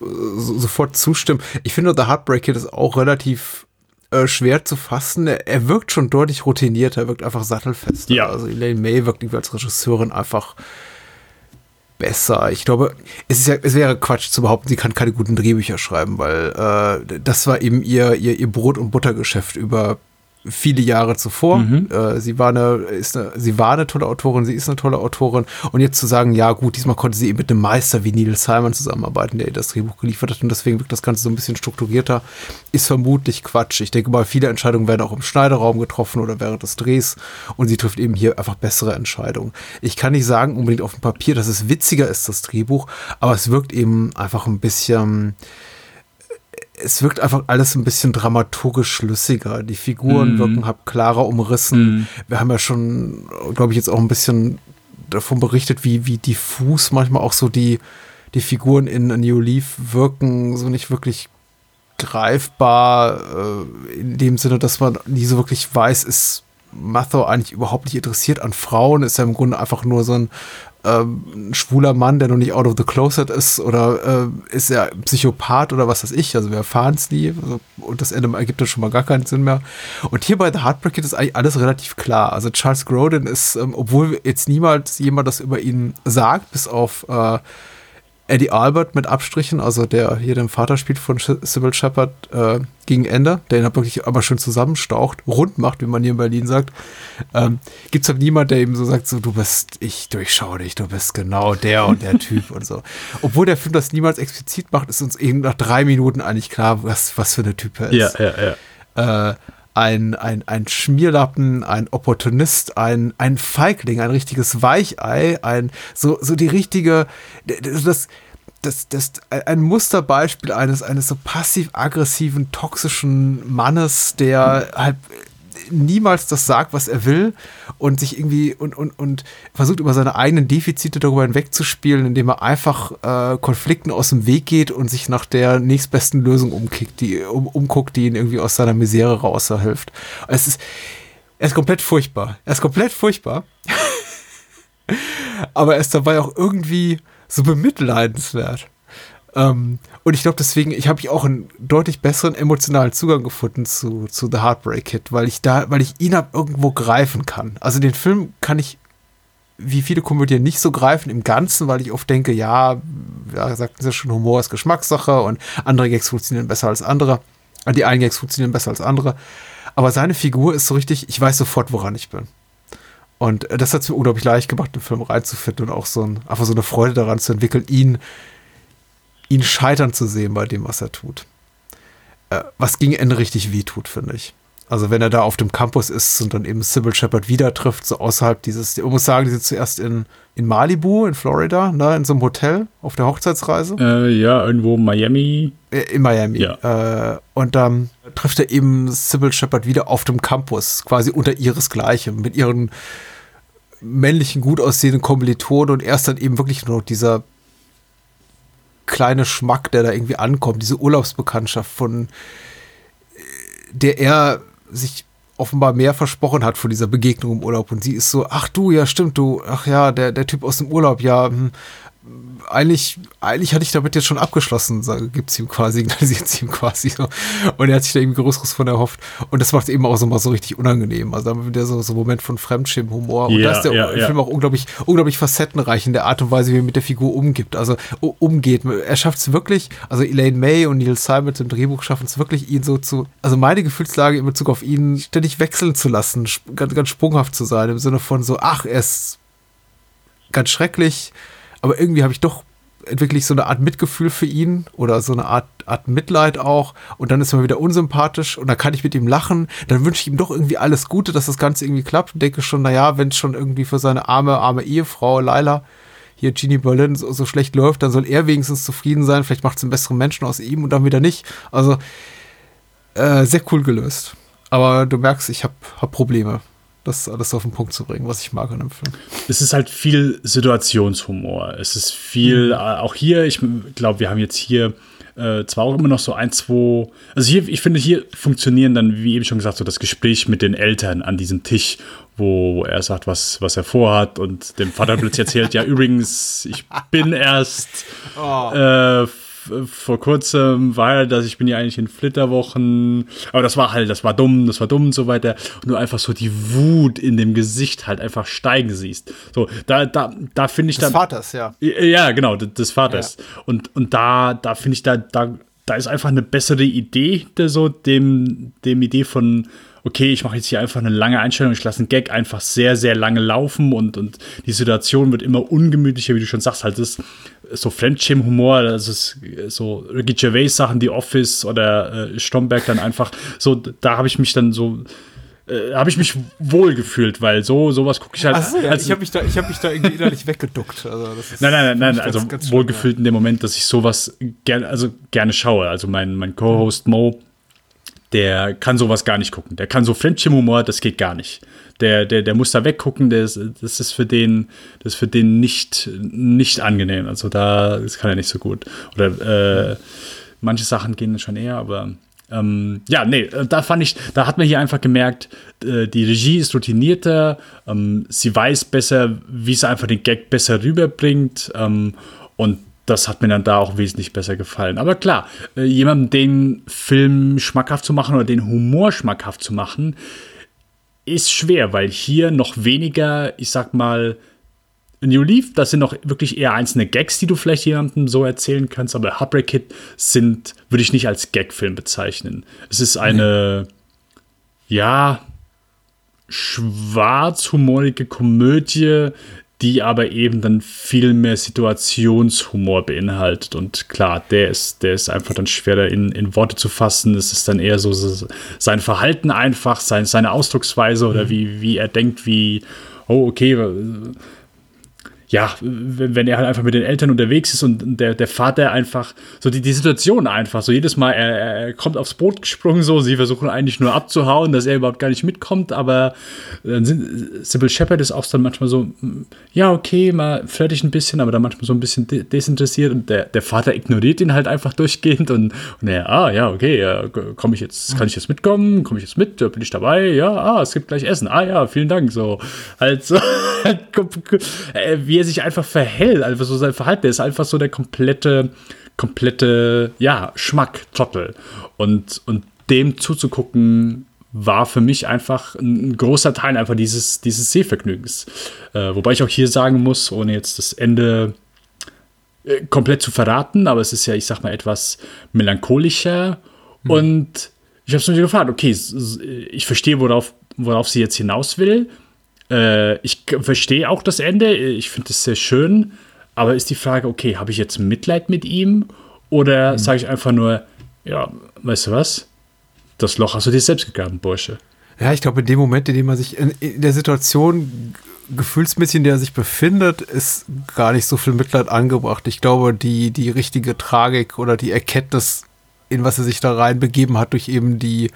F: äh, so sofort zustimmen. Ich finde, The Heartbreak Kid ist auch relativ äh, schwer zu fassen. Er, er wirkt schon deutlich routinierter, er wirkt einfach sattelfester.
G: Ja.
F: Also Elaine May wirkt irgendwie als Regisseurin einfach besser. Ich glaube, es ist ja, es wäre Quatsch zu behaupten, sie kann keine guten Drehbücher schreiben, weil äh, das war eben ihr, ihr, ihr Brot- und Buttergeschäft über viele Jahre zuvor. Äh, sie war eine, ist eine, sie war eine tolle Autorin, sie ist eine tolle Autorin. Und jetzt zu sagen, ja gut, diesmal konnte sie eben mit einem Meister wie Neil Simon zusammenarbeiten, der ihr das Drehbuch geliefert hat und deswegen wirkt das Ganze so ein bisschen strukturierter, ist vermutlich Quatsch. Ich denke mal, viele Entscheidungen werden auch im Schneiderraum getroffen oder während des Drehs und sie trifft eben hier einfach bessere Entscheidungen. Ich kann nicht sagen unbedingt auf dem Papier, dass es witziger ist, das Drehbuch, aber es wirkt eben einfach ein bisschen es wirkt einfach alles ein bisschen dramaturgisch schlüssiger. Die Figuren wirken halt klarer umrissen. Wir haben ja schon, glaube ich, jetzt auch ein bisschen davon berichtet, wie, wie diffus manchmal auch so die, die Figuren in A New Leaf wirken, so nicht wirklich greifbar, äh, in dem Sinne, dass man nie so wirklich weiß, ist Matho eigentlich überhaupt nicht interessiert an Frauen, ist er im Grunde einfach nur so ein ähm, ein schwuler Mann, der noch nicht out of the closet ist, oder äh, ist er Psychopath oder was weiß ich, also wir erfahren es nie also, und das Ende ergibt dann schon mal gar keinen Sinn mehr. Und hier bei The Heartbreak ist eigentlich alles relativ klar. Also Charles Grodin ist, ähm, obwohl jetzt niemals jemand das über ihn sagt, bis auf äh, Eddie Albert mit Abstrichen, also der hier den Vater spielt von Sybil Shepard äh, gegen Ende, der ihn halt wirklich aber schön zusammenstaucht, rund macht, wie man hier in Berlin sagt. Ähm, Gibt es halt niemand, der eben so sagt, so du bist, ich durchschaue dich, du bist genau der und der Typ und so. Obwohl der Film das niemals explizit macht, ist uns eben nach drei Minuten eigentlich klar, was, was für eine Typ er ist
G: Ja, ja, ja.
F: äh, ein, ein, ein Schmierlappen, ein Opportunist, ein, ein Feigling, ein richtiges Weichei, ein so, so die richtige, das, das, das, ein Musterbeispiel eines, eines so passiv-aggressiven, toxischen Mannes, der halt niemals das sagt, was er will und sich irgendwie und, und, und versucht über seine eigenen Defizite darüber hinwegzuspielen, indem er einfach äh, Konflikten aus dem Weg geht und sich nach der nächstbesten Lösung umkickt, die, um, umguckt, die ihn irgendwie aus seiner Misere raushilft. Es ist, er ist komplett furchtbar. Er ist komplett furchtbar. Aber er ist dabei auch irgendwie so bemitleidenswert. Ähm, und ich glaube deswegen, ich habe ich auch einen deutlich besseren emotionalen Zugang gefunden zu, zu The Heartbreak Kid, weil ich da, weil ich ihn ab irgendwo greifen kann. Also den Film kann ich wie viele Komödien nicht so greifen im Ganzen, weil ich oft denke, ja, ja, sagten sie schon, Humor ist Geschmackssache und andere Gags funktionieren besser als andere. Äh, Die einen Gags funktionieren besser als andere. Aber seine Figur ist so richtig, ich weiß sofort, woran ich bin. Und äh, das hat es mir unglaublich leicht gemacht, den Film reinzufinden und auch so ein, einfach so eine Freude daran zu entwickeln, ihn, ihn scheitern zu sehen bei dem, was er tut. Äh, was gegen Ende richtig weh tut, finde ich. Also wenn er da auf dem Campus ist und dann eben Sybil Shepard wieder trifft, so außerhalb dieses, ich muss sagen, die sind zuerst in, in Malibu, in Florida, ne, in so einem Hotel auf der Hochzeitsreise.
G: Äh, ja, irgendwo Miami.
F: Äh, In Miami.
G: Ja.
F: Äh, und dann trifft er eben Sybil Shepard wieder auf dem Campus, quasi unter ihresgleichen, mit ihren männlichen, gut aussehenden Kommilitonen und erst dann eben wirklich nur noch dieser kleine Schmack, der da irgendwie ankommt, diese Urlaubsbekanntschaft von äh, der er sich offenbar mehr versprochen hat von dieser Begegnung im Urlaub. Und sie ist so, ach du, ja stimmt, du, ach ja, der, der Typ aus dem Urlaub, ja, hm, eigentlich, eigentlich hatte ich damit jetzt schon abgeschlossen, gibt sie ihm quasi, signalisiert sie ihm quasi so. Und er hat sich da irgendwie Größeres von erhofft. Und das macht es eben auch so mal so richtig unangenehm. Also da haben wir so, so einen Moment von Fremdschirmhumor. Und
G: Ja,
F: da ist der
G: ja, ja.
F: Film auch unglaublich, unglaublich facettenreich in der Art und Weise, wie er mit der Figur umgibt. Also umgeht. Er schafft es wirklich, also Elaine May und Neil Simon dem Drehbuch schaffen es wirklich, ihn so zu, also meine Gefühlslage in Bezug auf ihn ständig wechseln zu lassen, ganz, ganz sprunghaft zu sein, im Sinne von so, ach, er ist ganz schrecklich, aber irgendwie habe ich doch entwickle ich so eine Art Mitgefühl für ihn oder so eine Art, Art Mitleid auch. Und dann ist er wieder unsympathisch und dann kann ich mit ihm lachen, dann wünsche ich ihm doch irgendwie alles Gute, dass das Ganze irgendwie klappt. Und denke schon, naja, wenn es schon irgendwie für seine arme, arme Ehefrau Laila hier Jeannie Berlin so, so schlecht läuft, dann soll er wenigstens zufrieden sein, vielleicht macht es einen besseren Menschen aus ihm und dann wieder nicht. Also äh, sehr cool gelöst. Aber du merkst, ich habe hab Probleme, das alles auf den Punkt zu bringen, was ich mag an dem Film.
G: Es ist halt viel Situationshumor. Es ist viel,
F: Mhm.
G: äh, auch hier, ich glaube, wir haben jetzt hier äh, zwar auch immer noch so ein, zwei, also hier, ich finde, hier funktionieren dann, wie eben schon gesagt, so das Gespräch mit den Eltern an diesem Tisch, wo, wo er sagt, was, was er vorhat und dem Vater plötzlich erzählt, ja, übrigens, ich bin erst
F: Oh.
G: äh, vor kurzem war ja, dass ich bin ja eigentlich in Flitterwochen, aber das war halt, das war dumm, das war dumm und so weiter. Und du einfach so die Wut in dem Gesicht halt einfach steigen siehst. So, da, da, da finde ich
F: Des
G: dann.
F: Vaters, ja.
G: Ja, genau, des Vaters. Und, und da, da finde ich, da, da, da ist einfach eine bessere Idee, der so dem, dem Idee von, okay, ich mache jetzt hier einfach eine lange Einstellung, ich lasse einen Gag einfach sehr, sehr lange laufen und, und die Situation wird immer ungemütlicher, wie du schon sagst, halt das so Fremdschämen-Humor, das ist so Ricky Gervais-Sachen, The Office oder äh, Stromberg dann einfach, so, da habe ich mich dann so, äh, habe ich mich wohl gefühlt, weil so, sowas gucke ich halt.
F: Achso, ja,
G: als-
F: ich habe mich, da, ich mich da irgendwie innerlich weggeduckt. Also
G: Nein, nein, nein, nein,
F: ganz-
G: also
F: ganz schlimm,
G: wohlgefühlt in dem Moment, dass ich sowas gerne, also gerne schaue. Also mein, mein Co-Host Mo, der kann sowas gar nicht gucken. Der kann so Fremdschirmhumor, das geht gar nicht. Der, der, der muss da weggucken, der ist, das ist für den, das ist für den nicht, nicht angenehm. Also da, das kann er nicht so gut. Oder äh, manche Sachen gehen schon eher, aber ähm, ja, nee, da fand ich, da hat man hier einfach gemerkt, äh, die Regie ist routinierter, ähm, sie weiß besser, wie sie einfach den Gag besser rüberbringt ähm, und das hat mir dann da auch wesentlich besser gefallen. Aber klar, äh, jemandem den Film schmackhaft zu machen oder den Humor schmackhaft zu machen, ist schwer, weil hier noch weniger, ich sag mal, New Leaf, das sind noch wirklich eher einzelne Gags, die du vielleicht jemandem so erzählen kannst, aber Heartbreak Kid sind, würde ich nicht als Gagfilm bezeichnen. Es ist eine, ja, schwarzhumorige Komödie, die aber eben dann viel mehr Situationshumor beinhaltet. Und klar, der ist, der ist einfach dann schwerer in, in Worte zu fassen. Es ist dann eher so, so sein Verhalten einfach, sein, seine Ausdrucksweise oder wie, wie er denkt, wie, oh, okay, ja, wenn er halt einfach mit den Eltern unterwegs ist und der, der Vater einfach, so die, die Situation einfach, so jedes Mal, er, er kommt aufs Boot gesprungen, so, sie versuchen eigentlich nur abzuhauen, dass er überhaupt gar nicht mitkommt, aber dann sind, Sybil Shepard ist auch dann manchmal so, mm, ja, okay, mal flirtig ein bisschen, aber dann manchmal so ein bisschen de desinteressiert und der, der Vater ignoriert ihn halt einfach durchgehend und, und er, ah, ja, okay, ja, komme ich jetzt, kann ich jetzt mitkommen, komme ich jetzt mit, bin ich dabei, ja, ah, es gibt gleich Essen, ah, ja, vielen Dank, so, halt so, äh, wie er sich einfach verhält, einfach so sein Verhalten, der ist einfach so der komplette, komplette, ja, Schmack-Trottel. Und, und dem zuzugucken, war für mich einfach ein, großer Teil einfach dieses, dieses Sehvergnügens. Äh, wobei ich auch hier sagen muss, ohne jetzt das Ende äh, komplett zu verraten, aber es ist ja, ich sag mal, etwas melancholischer. Und ich habe es mir gefragt, okay, ich verstehe, worauf, worauf sie jetzt hinaus will. Äh, ich verstehe auch das Ende, ich finde es sehr schön, aber ist die Frage, okay, habe ich jetzt Mitleid mit ihm oder sage ich einfach nur, ja, weißt du was? Das Loch hast du dir selbst gegraben, Bursche.
F: Ja, ich glaube, in dem Moment, in dem man sich in, in der Situation gefühlsmäßig, in der er sich befindet, ist gar nicht so viel Mitleid angebracht. Ich glaube, die, die richtige Tragik oder die Erkenntnis, in was er sich da reinbegeben hat, durch eben die,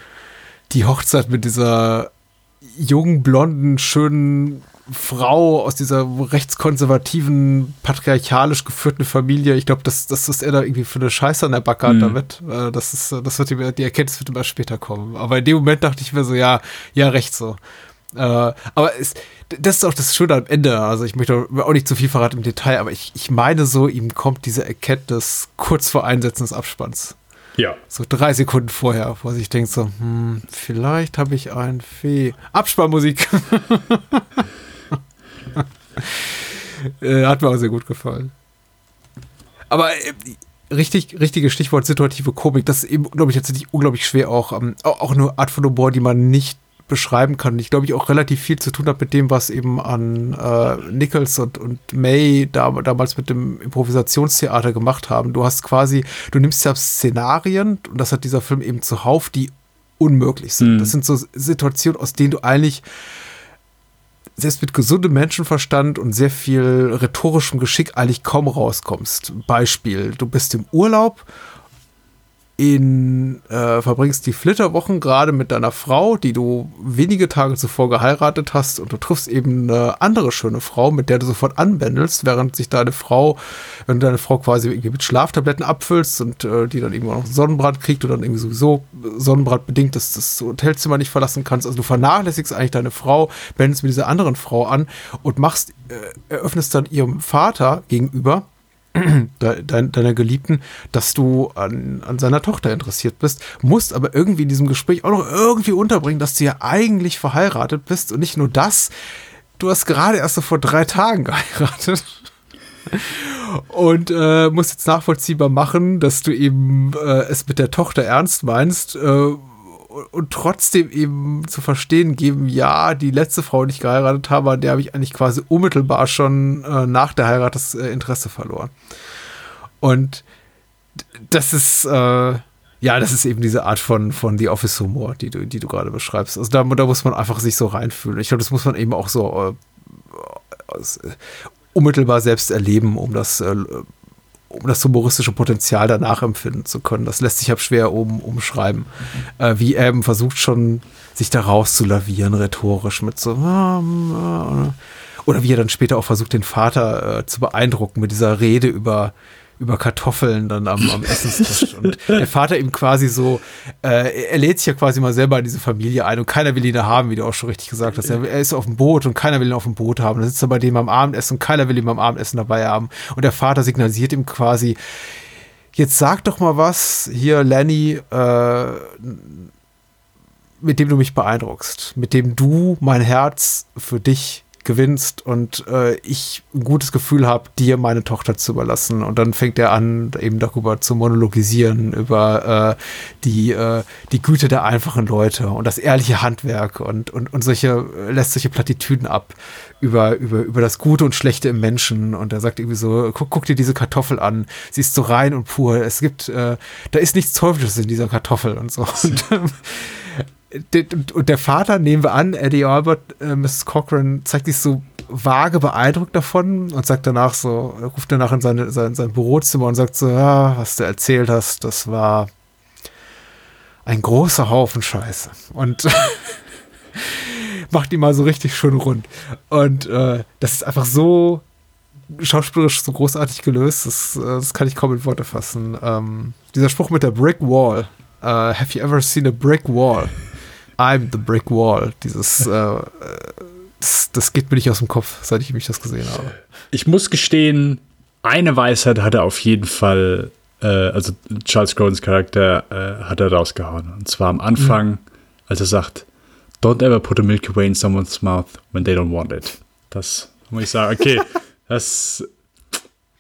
F: die Hochzeit mit dieser jungen, blonden, schönen Frau aus dieser rechtskonservativen, patriarchalisch geführten Familie. Ich glaube, das, das ist er da irgendwie für eine Scheiße an der Backe
G: Mhm.
F: damit. Äh, Das ist, das wird ihm, die Erkenntnis wird immer später kommen. Aber in dem Moment dachte ich mir so, ja, ja, recht so. Äh, aber es, das ist auch das Schöne am Ende. Also ich möchte auch nicht zu viel verraten im Detail, aber ich, ich meine so, ihm kommt diese Erkenntnis kurz vor Einsetzen des Abspanns.
G: Ja.
F: So drei Sekunden vorher, wo sich denkt so, hm, vielleicht habe ich ein Fee. Abspannmusik. äh, hat mir auch sehr gut gefallen. Aber äh, richtig, richtiges Stichwort situative Komik, das ist eben, glaube ich, tatsächlich unglaublich schwer auch. Ähm, auch eine Art von Humor, die man nicht beschreiben kann. Ich glaube, ich auch relativ viel zu tun hat mit dem, was eben an äh, Nichols und, und May da, damals mit dem Improvisationstheater gemacht haben. Du hast quasi, du nimmst ja Szenarien, und das hat dieser Film eben zuhauf, die unmöglich sind.
G: Mhm.
F: Das sind so Situationen, aus denen du eigentlich selbst mit gesundem Menschenverstand und sehr viel rhetorischem Geschick eigentlich kaum rauskommst. Beispiel, du bist im Urlaub, in, äh, verbringst die Flitterwochen gerade mit deiner Frau, die du wenige Tage zuvor geheiratet hast und du triffst eben eine andere schöne Frau, mit der du sofort anbändelst, während sich deine Frau, wenn du deine Frau quasi mit Schlaftabletten abfüllst und äh, die dann irgendwann noch Sonnenbrand kriegt und dann irgendwie sowieso Sonnenbrand bedingt, dass das Hotelzimmer nicht verlassen kannst. Also du vernachlässigst eigentlich deine Frau, bändelst mit dieser anderen Frau an und machst, äh, eröffnest dann ihrem Vater gegenüber deiner Geliebten, dass du an, an seiner Tochter interessiert bist, musst aber irgendwie in diesem Gespräch auch noch irgendwie unterbringen, dass du ja eigentlich verheiratet bist und nicht nur das, du hast gerade erst so vor drei Tagen geheiratet. Und äh, musst jetzt nachvollziehbar machen, dass du eben äh, es mit der Tochter ernst meinst äh, und trotzdem eben zu verstehen geben, ja, die letzte Frau, die ich geheiratet habe, an der habe ich eigentlich quasi unmittelbar schon äh, nach der Heirat das äh, Interesse verloren. Und das ist, äh, ja, das ist eben diese Art von, von The Office Humor, die du, die du gerade beschreibst. Also da, da muss man einfach sich so reinfühlen. Ich glaube, das muss man eben auch so äh, äh, unmittelbar selbst erleben, um das äh, um das humoristische Potenzial danach empfinden zu können. Das lässt sich ab schwer um, umschreiben. Äh, wie eben versucht schon, sich da rauszulavieren, rhetorisch mit so. Oder wie er dann später auch versucht, den Vater äh, zu beeindrucken mit dieser Rede über über Kartoffeln dann am, am Essenstisch. Und der Vater ihm quasi so, äh, er lädt sich ja quasi mal selber in diese Familie ein und keiner will ihn da haben, wie du auch schon richtig gesagt hast. Er, er ist auf dem Boot und keiner will ihn auf dem Boot haben. Dann sitzt er bei dem am Abendessen und keiner will ihn beim Abendessen dabei haben. Und der Vater signalisiert ihm quasi, jetzt sag doch mal was, hier Lenny, äh, mit dem du mich beeindruckst, mit dem du mein Herz für dich gewinnst und äh, ich ein gutes Gefühl habe, dir meine Tochter zu überlassen. Und dann fängt er an, eben darüber zu monologisieren, über äh, die, äh, die Güte der einfachen Leute und das ehrliche Handwerk und, und, und solche, lässt solche Plattitüden ab über, über, über das Gute und Schlechte im Menschen. Und er sagt irgendwie so, guck, guck dir diese Kartoffel an, sie ist so rein und pur. Es gibt, äh, da ist nichts Teuflisches in dieser Kartoffel und so. Und, und der Vater, nehmen wir an, Eddie Albert, äh, Mrs. Cochran, zeigt sich so vage beeindruckt davon und sagt danach so, ruft danach in seine, sein, sein Bürozimmer und sagt so, ja, was du erzählt hast, das war ein großer Haufen Scheiße. Und macht die mal so richtig schön rund. Und äh, das ist einfach so schauspielerisch so großartig gelöst, das, äh, das kann ich kaum in Worte fassen. Ähm, dieser Spruch mit der Brick Wall. Uh, have you ever seen a brick wall? I'm the Brick Wall. Dieses, äh, das, das, geht mir nicht aus dem Kopf, seit ich mich das gesehen habe.
G: Ich muss gestehen, eine Weisheit hat er auf jeden Fall, äh, also Charles Grodens Charakter äh, hat er rausgehauen. Und zwar am Anfang, mhm. als er sagt, Don't ever put a Milky Way in someone's mouth when they don't want it. Das muss ich sagen, okay, das,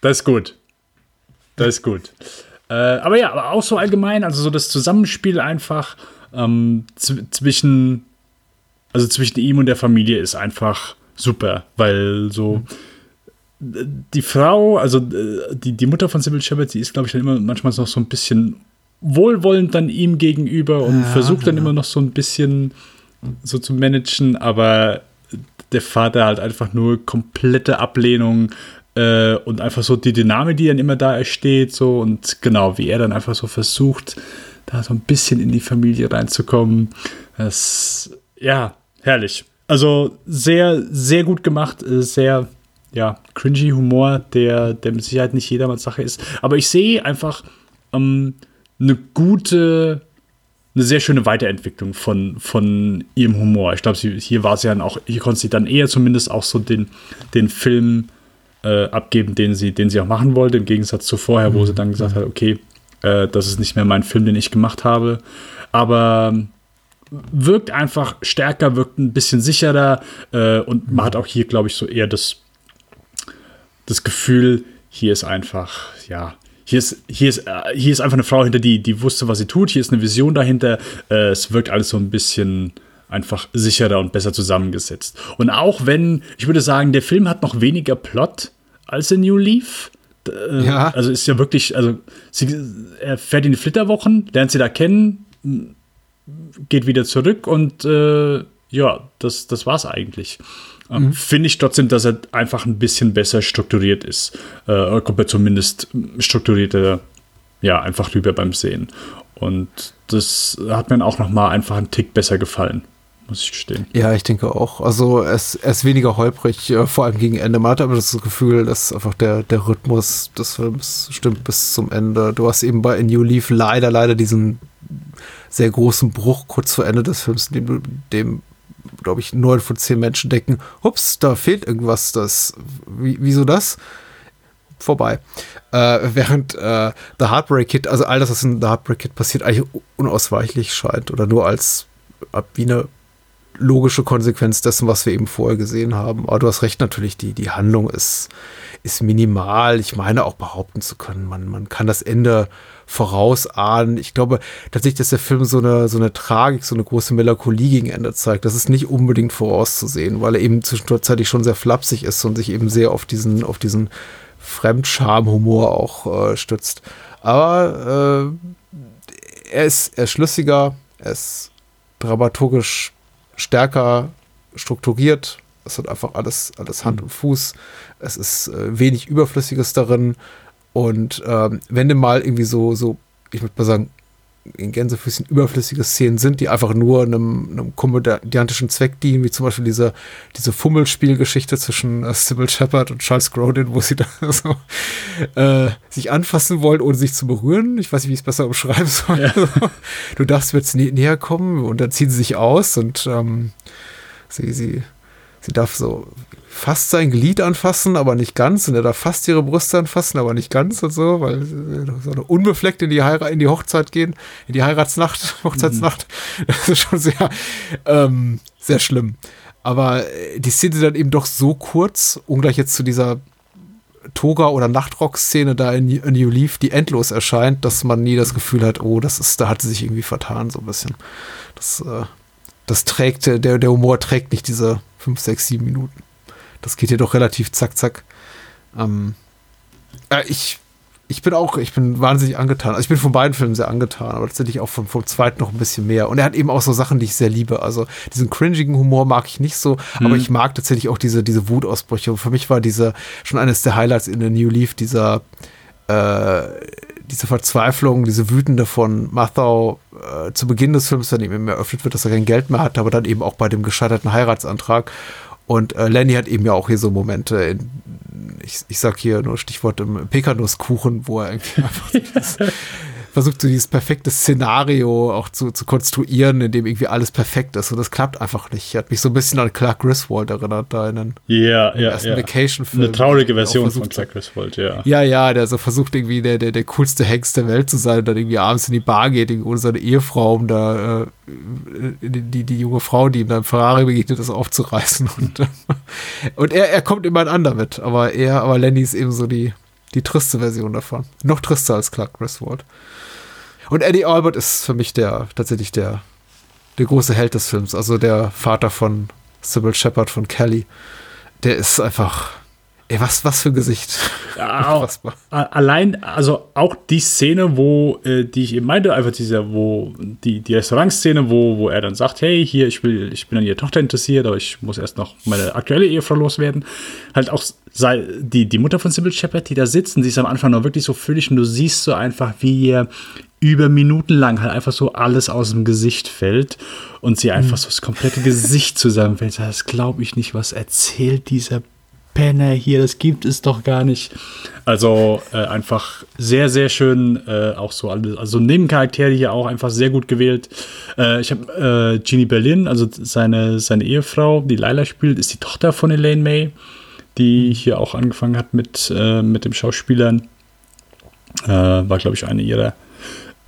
G: das ist gut. Das ist gut. Äh, aber ja, aber auch so allgemein, also so das Zusammenspiel einfach ähm, zwischen, also zwischen ihm und der Familie ist einfach super, weil so mhm. die Frau, also äh, die, die Mutter von Sybil Shepard, die ist, glaube ich, dann immer manchmal noch so ein bisschen wohlwollend dann ihm gegenüber und ja, versucht dann ja. immer noch so ein bisschen so zu managen, aber der Vater halt einfach nur komplette Ablehnung äh, und einfach so die Dynamik, die dann immer da entsteht, so und genau, wie er dann einfach so versucht, da so ein bisschen in die Familie reinzukommen. Das, ja, herrlich. Also sehr, sehr gut gemacht, äh, sehr, ja, cringy Humor, der, der mit Sicherheit nicht jedermanns Sache ist. Aber ich sehe einfach ähm, eine gute, eine sehr schöne Weiterentwicklung von, von ihrem Humor. Ich glaube, hier war sie dann auch, hier konnte sie dann eher zumindest auch so den, den Film äh, abgeben, den sie, den sie auch machen wollte, im Gegensatz zu vorher, wo sie dann gesagt hat, okay, äh, das ist nicht mehr mein Film, den ich gemacht habe. Aber wirkt einfach stärker, wirkt ein bisschen sicherer äh, und man hat auch hier, glaube ich, so eher das, das Gefühl, hier ist einfach, ja, hier ist, hier, ist, äh, hier ist einfach eine Frau hinter, die, die wusste, was sie tut. Hier ist eine Vision dahinter. Äh, es wirkt alles so ein bisschen einfach sicherer und besser zusammengesetzt. Und auch wenn, ich würde sagen, der Film hat noch weniger Plot als in New Leaf, äh, ja. Also ist ja wirklich, also sie, er fährt in die Flitterwochen, lernt sie da kennen, geht wieder zurück und äh, ja, das, das war's eigentlich. Ähm, mhm. Finde ich trotzdem, dass er einfach ein bisschen besser strukturiert ist. Äh, kommt er zumindest strukturierter, ja, einfach rüber beim Sehen. Und das hat mir auch noch mal einfach einen Tick besser gefallen muss ich gestehen.
F: Ja, ich denke auch. Also es, es ist weniger holprig, äh, vor allem gegen Ende. Man hat aber das Gefühl, dass einfach der, der Rhythmus des Films stimmt bis zum Ende. Du hast eben bei A New Leaf leider, leider diesen sehr großen Bruch kurz vor Ende des Films, dem dem glaube ich, neun von zehn Menschen denken, ups, da fehlt irgendwas, das, wie, wieso das? vorbei. Äh, während äh, The Heartbreak Kid, also all das, was in The Heartbreak Kid passiert, eigentlich unausweichlich scheint oder nur als wie eine logische Konsequenz dessen, was wir eben vorher gesehen haben. Aber du hast recht, natürlich, die, die Handlung ist, ist minimal. Ich meine auch behaupten zu können, man, man kann das Ende vorausahnen. Ich glaube tatsächlich, dass der Film so eine, so eine Tragik, so eine große Melancholie gegen Ende zeigt. Das ist nicht unbedingt vorauszusehen, weil er eben zwischenzeitlich schon sehr flapsig ist und sich eben sehr auf diesen, auf diesen Fremdscham-Humor auch äh, stützt. Aber äh, er, ist, er ist schlüssiger, er ist dramaturgisch stärker strukturiert. Es hat einfach alles, alles Hand und Fuß. Es ist äh, wenig Überflüssiges darin. Und ähm, wenn du mal irgendwie so, so, ich würde mal sagen, in Gänsefüßchen überflüssige Szenen sind, die einfach nur einem, einem komödiantischen Zweck dienen, wie zum Beispiel diese, diese Fummelspielgeschichte zwischen äh, Sybil Shepard und Charles Grodin, wo sie da so äh, sich anfassen wollen, ohne sich zu berühren. Ich weiß nicht, wie ich es besser umschreiben soll. Ja. du darfst jetzt nä näher kommen und dann ziehen sie sich aus und ähm, sie, sie, sie darf so fast sein Glied anfassen, aber nicht ganz. Und er darf fast ihre Brüste anfassen, aber nicht ganz und so, weil so eine unbefleckt in die Heirat, in die Hochzeit gehen, in die Heiratsnacht, Hochzeitsnacht. Mhm. Das ist schon sehr, ähm, sehr schlimm. Aber äh, die Szene dann eben doch so kurz, ungleich jetzt zu dieser Toga- oder Nachtrock-Szene da in, New Leaf, die endlos erscheint, dass man nie das Gefühl hat, oh, das ist, da hat sie sich irgendwie vertan, so ein bisschen. Das, äh, das trägt, der, der Humor trägt nicht diese fünf, sechs, sieben Minuten. Das geht hier doch relativ zack, zack. Ähm, äh, ich, ich bin auch, ich bin wahnsinnig angetan. Also ich bin von beiden Filmen sehr angetan, aber tatsächlich auch vom, vom zweiten noch ein bisschen mehr. Und er hat eben auch so Sachen, die ich sehr liebe. Also diesen cringigen Humor mag ich nicht so, mhm. aber ich mag tatsächlich auch diese, diese Wutausbrüche. Und für mich war diese schon eines der Highlights in der New Leaf, dieser äh, diese Verzweiflung, diese wütende von Mathau äh, zu Beginn des Films, wenn ihm eröffnet wird, dass er kein Geld mehr hat, aber dann eben auch bei dem gescheiterten Heiratsantrag. Und äh, Lenny hat eben ja auch hier so Momente, in, ich, ich sag hier nur Stichwort im Pekanusskuchen, wo er irgendwie einfach dieses, versucht, so dieses perfekte Szenario auch zu, zu konstruieren, in dem irgendwie alles perfekt ist. Und das klappt einfach nicht. Hat mich so ein bisschen an Clark Griswold erinnert, da in den,
G: ja, ja,
F: ersten. Vacation-Film.
G: Eine traurige Version von Clark Griswold, ja.
F: Ja, ja, der so versucht, irgendwie der, der, der coolste Hengst der Welt zu sein und dann irgendwie abends in die Bar geht, ohne seine Ehefrau, um da äh, die, die, junge Frau, die ihm dann Ferrari begegnet ist, aufzureißen. Und, und er, er kommt immer an damit. Aber er, aber Lenny ist eben so die, die triste Version davon. Noch trister als Clark Griswold. Und Eddie Albert ist für mich der tatsächlich der, der große Held des Films, also der Vater von Sybil Shepard von Kelly. Der ist einfach. Ey, was, was für ein Gesicht.
G: Ja, allein, also auch die Szene, wo, äh, die ich eben meinte, einfach diese, wo, die, die Restaurantszene, wo, wo er dann sagt, hey, hier, ich will, ich bin an ihrer Tochter interessiert, aber ich muss erst noch meine aktuelle Ehefrau loswerden. Halt auch sei, die, die Mutter von Sybil Shepard, die da sitzt, und sie ist am Anfang noch wirklich so völlig und du siehst so einfach, wie ihr über Minuten lang halt einfach so alles aus dem Gesicht fällt und sie einfach so das komplette Gesicht zusammenfällt. Das glaube ich nicht, was erzählt dieser Penner hier, das gibt es doch gar nicht. Also äh, einfach sehr, sehr schön, äh, auch so alle, also Nebencharaktere hier auch einfach sehr gut gewählt. Äh, ich habe äh, Jeannie Berlin, also seine, seine Ehefrau, die Lila spielt, ist die Tochter von Elaine May, die hier auch angefangen hat mit, äh, mit dem Schauspielern. Äh, war, glaube ich, eine ihrer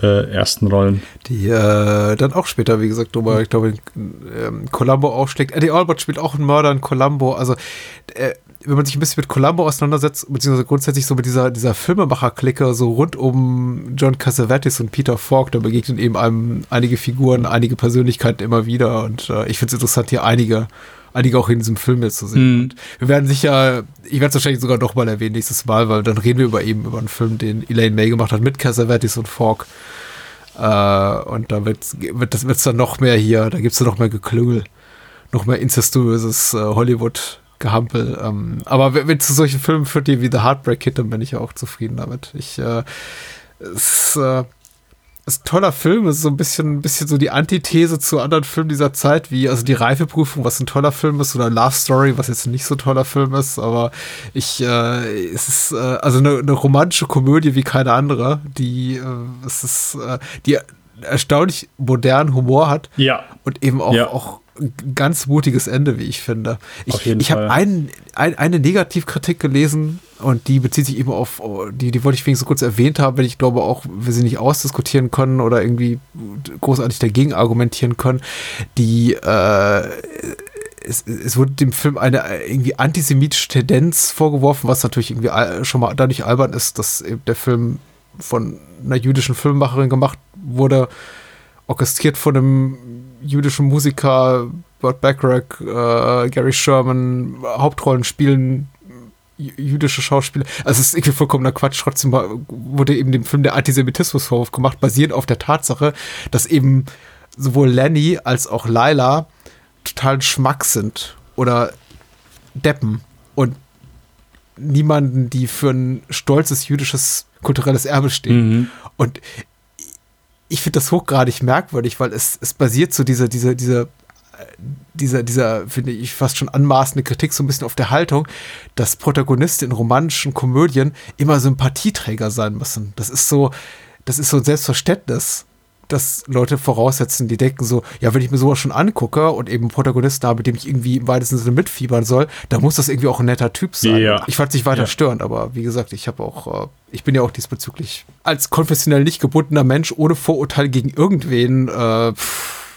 G: äh, ersten Rollen.
F: Die äh, dann auch später, wie gesagt, nochmal, ich glaube, ähm, Columbo aufschlägt. Eddie Albert spielt auch einen Mörder in Columbo. Also, äh, wenn man sich ein bisschen mit Columbo auseinandersetzt, beziehungsweise grundsätzlich so mit dieser, dieser Filmemacher-Clique, so rund um John Cassavetes und Peter Falk, da begegnen eben einem einige Figuren, einige Persönlichkeiten immer wieder. Und äh, ich finde es interessant, hier einige einige auch in diesem Film jetzt zu sehen. Mhm. wir werden sicher, ich werde es wahrscheinlich sogar noch mal erwähnen nächstes Mal, weil dann reden wir über eben über einen Film, den Elaine May gemacht hat mit Cassavetes und Falk. Äh, und da wird, wird das wird's dann noch mehr hier, da gibt es dann noch mehr Geklüngel, noch mehr incestuöses äh, Hollywood. Gehampel. Ähm, aber wenn, wenn zu solchen Filmen führt, die wie The Heartbreak Kid, dann bin ich ja auch zufrieden damit. Ich, äh, es, äh, ist ein toller Film. Es ist so ein bisschen, ein bisschen so die Antithese zu anderen Filmen dieser Zeit, wie also die Reifeprüfung, was ein toller Film ist, oder Love Story, was jetzt nicht so ein toller Film ist. Aber ich, äh, es ist äh, also eine, eine romantische Komödie wie keine andere, die äh, es ist, äh, die erstaunlich modernen Humor hat.
G: Ja.
F: Und eben auch,
G: ja.
F: auch ganz mutiges Ende, wie ich finde. Ich, ich habe ein, ein, eine Negativkritik gelesen und die bezieht sich eben auf, die, die wollte ich wenigstens kurz erwähnt haben, wenn ich glaube auch, wir sie nicht ausdiskutieren können oder irgendwie großartig dagegen argumentieren können. Die, äh, es, es wurde dem Film eine irgendwie antisemitische Tendenz vorgeworfen, was natürlich irgendwie schon mal dadurch albern ist, dass eben der Film von einer jüdischen Filmemacherin gemacht wurde, orchestriert von einem jüdischen Musiker, Burt Bacharach, äh, Gary Sherman, Hauptrollen spielen jü- jüdische Schauspieler. Also es ist irgendwie vollkommener Quatsch. Trotzdem wurde eben dem Film der Antisemitismusvorwurf gemacht, basierend auf der Tatsache, dass eben sowohl Lenny als auch Lila total Schmack sind oder Deppen und niemanden, die für ein stolzes jüdisches kulturelles Erbe stehen. Und ich finde das hochgradig merkwürdig, weil es, es basiert so diese, diese, diese, äh, dieser, dieser, finde ich, fast schon anmaßende Kritik so ein bisschen auf der Haltung, dass Protagonisten in romantischen Komödien immer Sympathieträger sein müssen. Das ist so, das ist so ein Selbstverständnis, dass Leute voraussetzen, die denken so, ja, wenn ich mir sowas schon angucke und eben einen Protagonisten habe, mit dem ich irgendwie im weitesten Sinne mitfiebern soll, dann muss das irgendwie auch ein netter Typ sein.
G: Ja.
F: Ich fand es nicht weiter
G: Ja.
F: störend, aber wie gesagt, ich habe auch, äh, ich bin ja auch diesbezüglich als konfessionell nicht gebundener Mensch ohne Vorurteil gegen irgendwen äh, pff,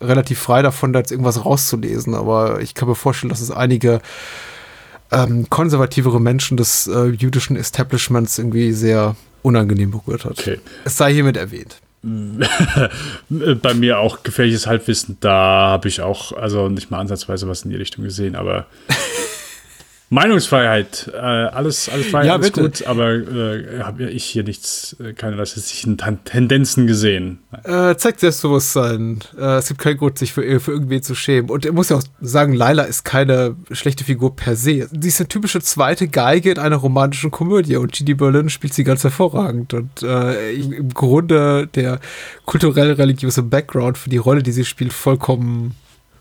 F: relativ frei davon, da jetzt irgendwas rauszulesen. Aber ich kann mir vorstellen, dass es einige ähm, konservativere Menschen des äh, jüdischen Establishments irgendwie sehr unangenehm berührt hat.
G: Okay.
F: Es sei hiermit erwähnt.
G: Bei mir auch gefährliches Halbwissen. Da habe ich auch, also nicht mal ansatzweise was in die Richtung gesehen, aber Meinungsfreiheit, äh, alles, alles frei,
F: Ja,
G: alles
F: bitte.
G: gut, aber äh, habe ja ich hier nichts, äh, keine rassistischen Ten- Tendenzen gesehen.
F: Äh, zeigt Selbstbewusstsein. Äh, es gibt keinen Grund, sich für, für irgendwen zu schämen. Und er muss ja auch sagen, Laila ist keine schlechte Figur per se. Sie ist eine typische zweite Geige in einer romantischen Komödie und Gigi Berlin spielt sie ganz hervorragend. Und äh, im Grunde der kulturell-religiöse Background für die Rolle, die sie spielt, vollkommen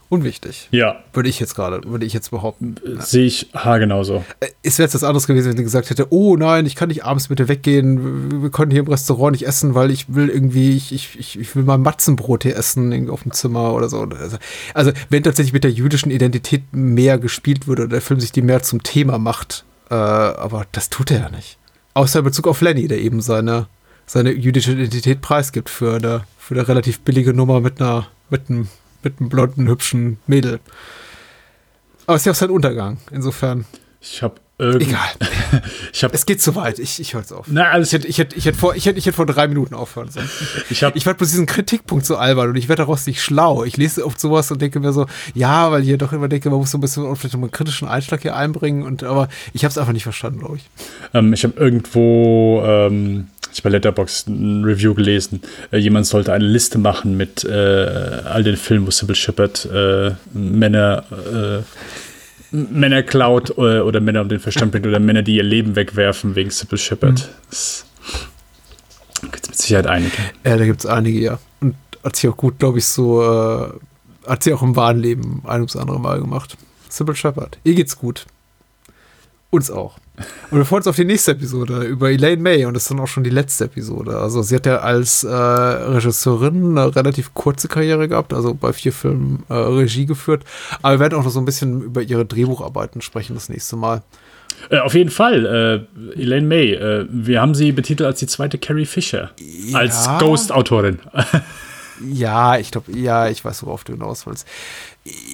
F: unwichtig.
G: Ja,
F: Würde ich jetzt gerade, würde ich jetzt behaupten.
G: sehe ich haargenauso.
F: Äh, Es wäre jetzt was anderes gewesen, wenn sie gesagt hätte, oh nein, ich kann nicht abends mit dir weggehen, wir, können hier im Restaurant nicht essen, weil ich will irgendwie, ich, ich, ich, ich will mal Matzenbrot hier essen, irgendwie auf dem Zimmer oder so. Also, also wenn tatsächlich mit der jüdischen Identität mehr gespielt würde oder der Film sich die mehr zum Thema macht, äh, aber das tut er ja nicht. Außer in Bezug auf Lenny, der eben seine, seine jüdische Identität preisgibt für eine, für eine relativ billige Nummer mit einer, mit einem, mit einem blonden, hübschen Mädel. Aber es ist ja auch sein Untergang, insofern.
G: Ich habe irgendwie.
F: Egal.
G: Ich habe
F: Es geht zu weit. Ich, ich höre jetzt auf.
G: Na, alles
F: Ich hätte, ich, hätte, ich, hätte vor, ich, hätte, ich hätte vor drei Minuten aufhören sollen.
G: Ich habe
F: Ich fand bloß diesen Kritikpunkt so albern und ich werde daraus nicht schlau. Ich lese oft sowas und denke mir so, ja, weil ich doch immer denke, man muss so ein bisschen vielleicht einen kritischen Einschlag hier einbringen. Und aber ich habe es einfach nicht verstanden, glaube ich.
G: Ähm, ich habe irgendwo, ähm, ich bei Letterboxd ein Review gelesen, äh, jemand sollte eine Liste machen mit äh, all den Filmen, wo Sybil Shepherd äh, Männer, äh, Männer klaut äh, oder Männer um den Verstand bringt oder Männer, die ihr Leben wegwerfen wegen Sybil Shepherd. Das gibt es mit Sicherheit einige.
F: Ja, da gibt es einige, ja. Und hat sich auch gut, glaube ich, so, äh, hat sie auch im wahren Leben ein ums andere Mal gemacht. Sybil Shepard. Ihr geht's gut. Uns auch. Und wir freuen uns auf die nächste Episode über Elaine May und das ist dann auch schon die letzte Episode. Also sie hat ja als äh, Regisseurin eine relativ kurze Karriere gehabt, also bei vier Filmen äh, Regie geführt. Aber wir werden auch noch so ein bisschen über ihre Drehbucharbeiten sprechen das nächste Mal.
G: Äh, auf jeden Fall, äh, Elaine May. Äh, wir haben sie betitelt als die zweite Carrie Fisher. Als
F: Ja.
G: Ghost-Autorin.
F: Ja, ich glaube, ja, ich weiß, worauf du hinaus willst.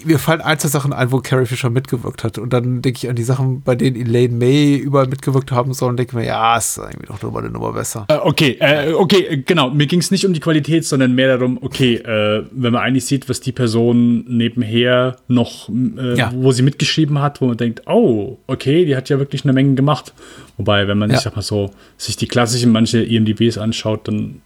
F: Mir fallen einzelne Sachen ein, wo Carrie Fisher mitgewirkt hat. Und dann denke ich an die Sachen, bei denen Elaine May überall mitgewirkt haben soll und denke mir, ja, ist irgendwie doch nochmal eine Nummer besser.
G: Äh, okay, äh, okay, äh, genau. Mir ging es nicht um die Qualität, sondern mehr darum, okay, äh, wenn man eigentlich sieht, was die Person nebenher noch, äh,
F: Ja.
G: wo sie mitgeschrieben hat, wo man denkt, oh, okay, die hat ja wirklich eine Menge gemacht. Wobei, wenn man,
F: Ja.
G: ich sag mal so, sich die klassischen manche IMDbs anschaut, dann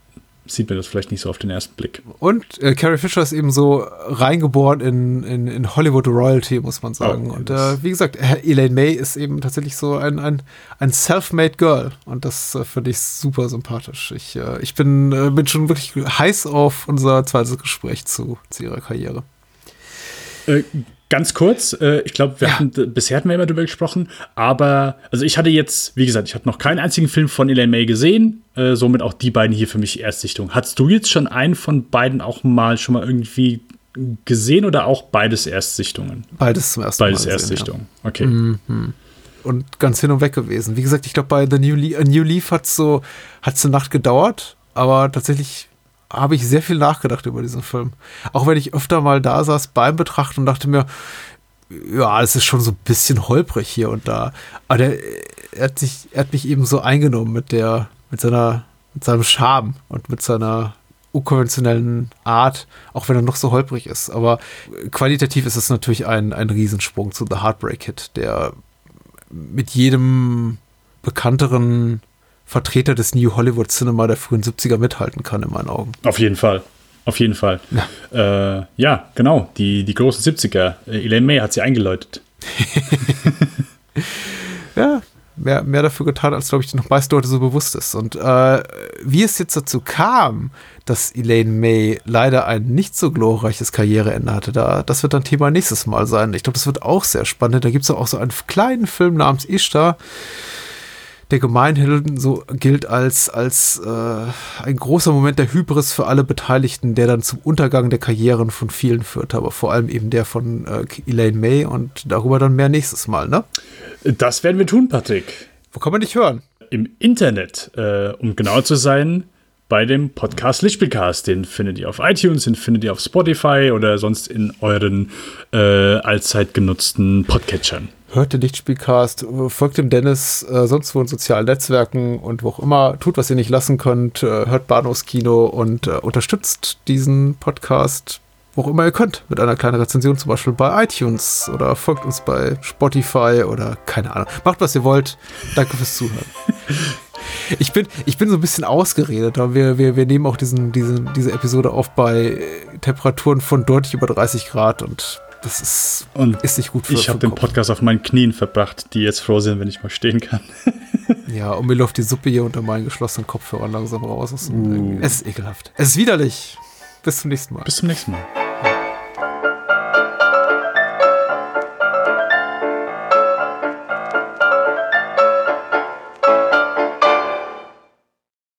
G: sieht man das vielleicht nicht so auf den ersten Blick.
F: Und äh, Carrie Fisher ist eben so reingeboren in, in, in Hollywood Royalty, muss man sagen.
G: Oh,
F: und äh, wie gesagt, Elaine May ist eben tatsächlich so ein, ein, ein self-made Girl. Und das äh, finde ich super sympathisch. Ich, äh, ich bin, äh, bin schon wirklich heiß auf unser zweites Gespräch zu, zu ihrer Karriere.
G: Äh, ganz kurz, äh, ich glaube, wir
F: Ja.
G: bisher hatten wir immer drüber gesprochen, aber also ich hatte jetzt, wie gesagt, ich hatte noch keinen einzigen Film von Elaine May gesehen, äh, somit auch die beiden hier für mich Erstsichtung. Hattest du jetzt schon einen von beiden auch mal schon mal irgendwie gesehen oder auch beides Erstsichtungen?
F: Beides zum ersten
G: Beides
F: Mal. gesehen,
G: Erstsichtungen. Okay.
F: Ja. Und ganz hin und weg gewesen. Wie gesagt, ich glaube, bei The New, Le A New Leaf hat es so, hat's eine Nacht gedauert, aber tatsächlich habe ich sehr viel nachgedacht über diesen Film. Auch wenn ich öfter mal da saß beim Betrachten und dachte mir, ja, es ist schon so ein bisschen holprig hier und da. Aber der, er, hat sich, er hat mich eben so eingenommen mit der, mit seiner, mit seinem Charme und mit seiner unkonventionellen Art, auch wenn er noch so holprig ist. Aber qualitativ ist es natürlich ein, ein Riesensprung zu The Heartbreak Hit, der mit jedem bekannteren Vertreter des New Hollywood Cinema der frühen 70er mithalten kann, in meinen Augen.
G: Auf jeden Fall. Auf jeden Fall. Ja, äh, ja genau. Die, die großen 70er. Äh, Elaine May hat sie eingeläutet.
F: ja, mehr, mehr dafür getan, als, glaube ich, noch meisten Leute so bewusst ist. Und äh, wie es jetzt dazu kam, dass Elaine May leider ein nicht so glorreiches Karriereende hatte, da, das wird dann Thema nächstes Mal sein. Ich glaube, das wird auch sehr spannend. Da gibt es auch so einen kleinen Film namens Ishtar, der gemeinhin so gilt als, als äh, ein großer Moment der Hybris für alle Beteiligten, der dann zum Untergang der Karrieren von vielen führt, aber vor allem eben der von äh, Elaine May und darüber dann mehr nächstes Mal, ne?
G: Das werden wir tun, Patrick.
F: Wo kann man dich hören?
G: Im Internet, äh, um genau zu sein, bei dem Podcast Lichtspielcast. Den findet ihr auf iTunes, den findet ihr auf Spotify oder sonst in euren äh, allzeit genutzten Podcatchern.
F: Hört den Lichtspielcast, folgt dem Dennis, äh, sonst wo in sozialen Netzwerken und wo auch immer. Tut, was ihr nicht lassen könnt. Äh, hört Bahnhofskino und äh, unterstützt diesen Podcast, wo auch immer ihr könnt. Mit einer kleinen Rezension zum Beispiel bei iTunes oder folgt uns bei Spotify oder keine Ahnung. Macht, was ihr wollt. Danke fürs Zuhören. Ich bin, ich bin so ein bisschen ausgeredet, aber wir, wir, wir nehmen auch diesen, diesen, diese Episode auf bei Temperaturen von deutlich über 30 Grad und das ist,
G: und
F: ist nicht gut
G: für Ich habe den Podcast auf meinen Knien verbracht, die jetzt froh sind, wenn ich mal stehen kann.
F: ja, und mir läuft die Suppe hier unter meinen geschlossenen Kopfhörern langsam raus. Uh. Es ist ekelhaft. Es ist widerlich. Bis zum nächsten Mal.
G: Bis zum nächsten Mal.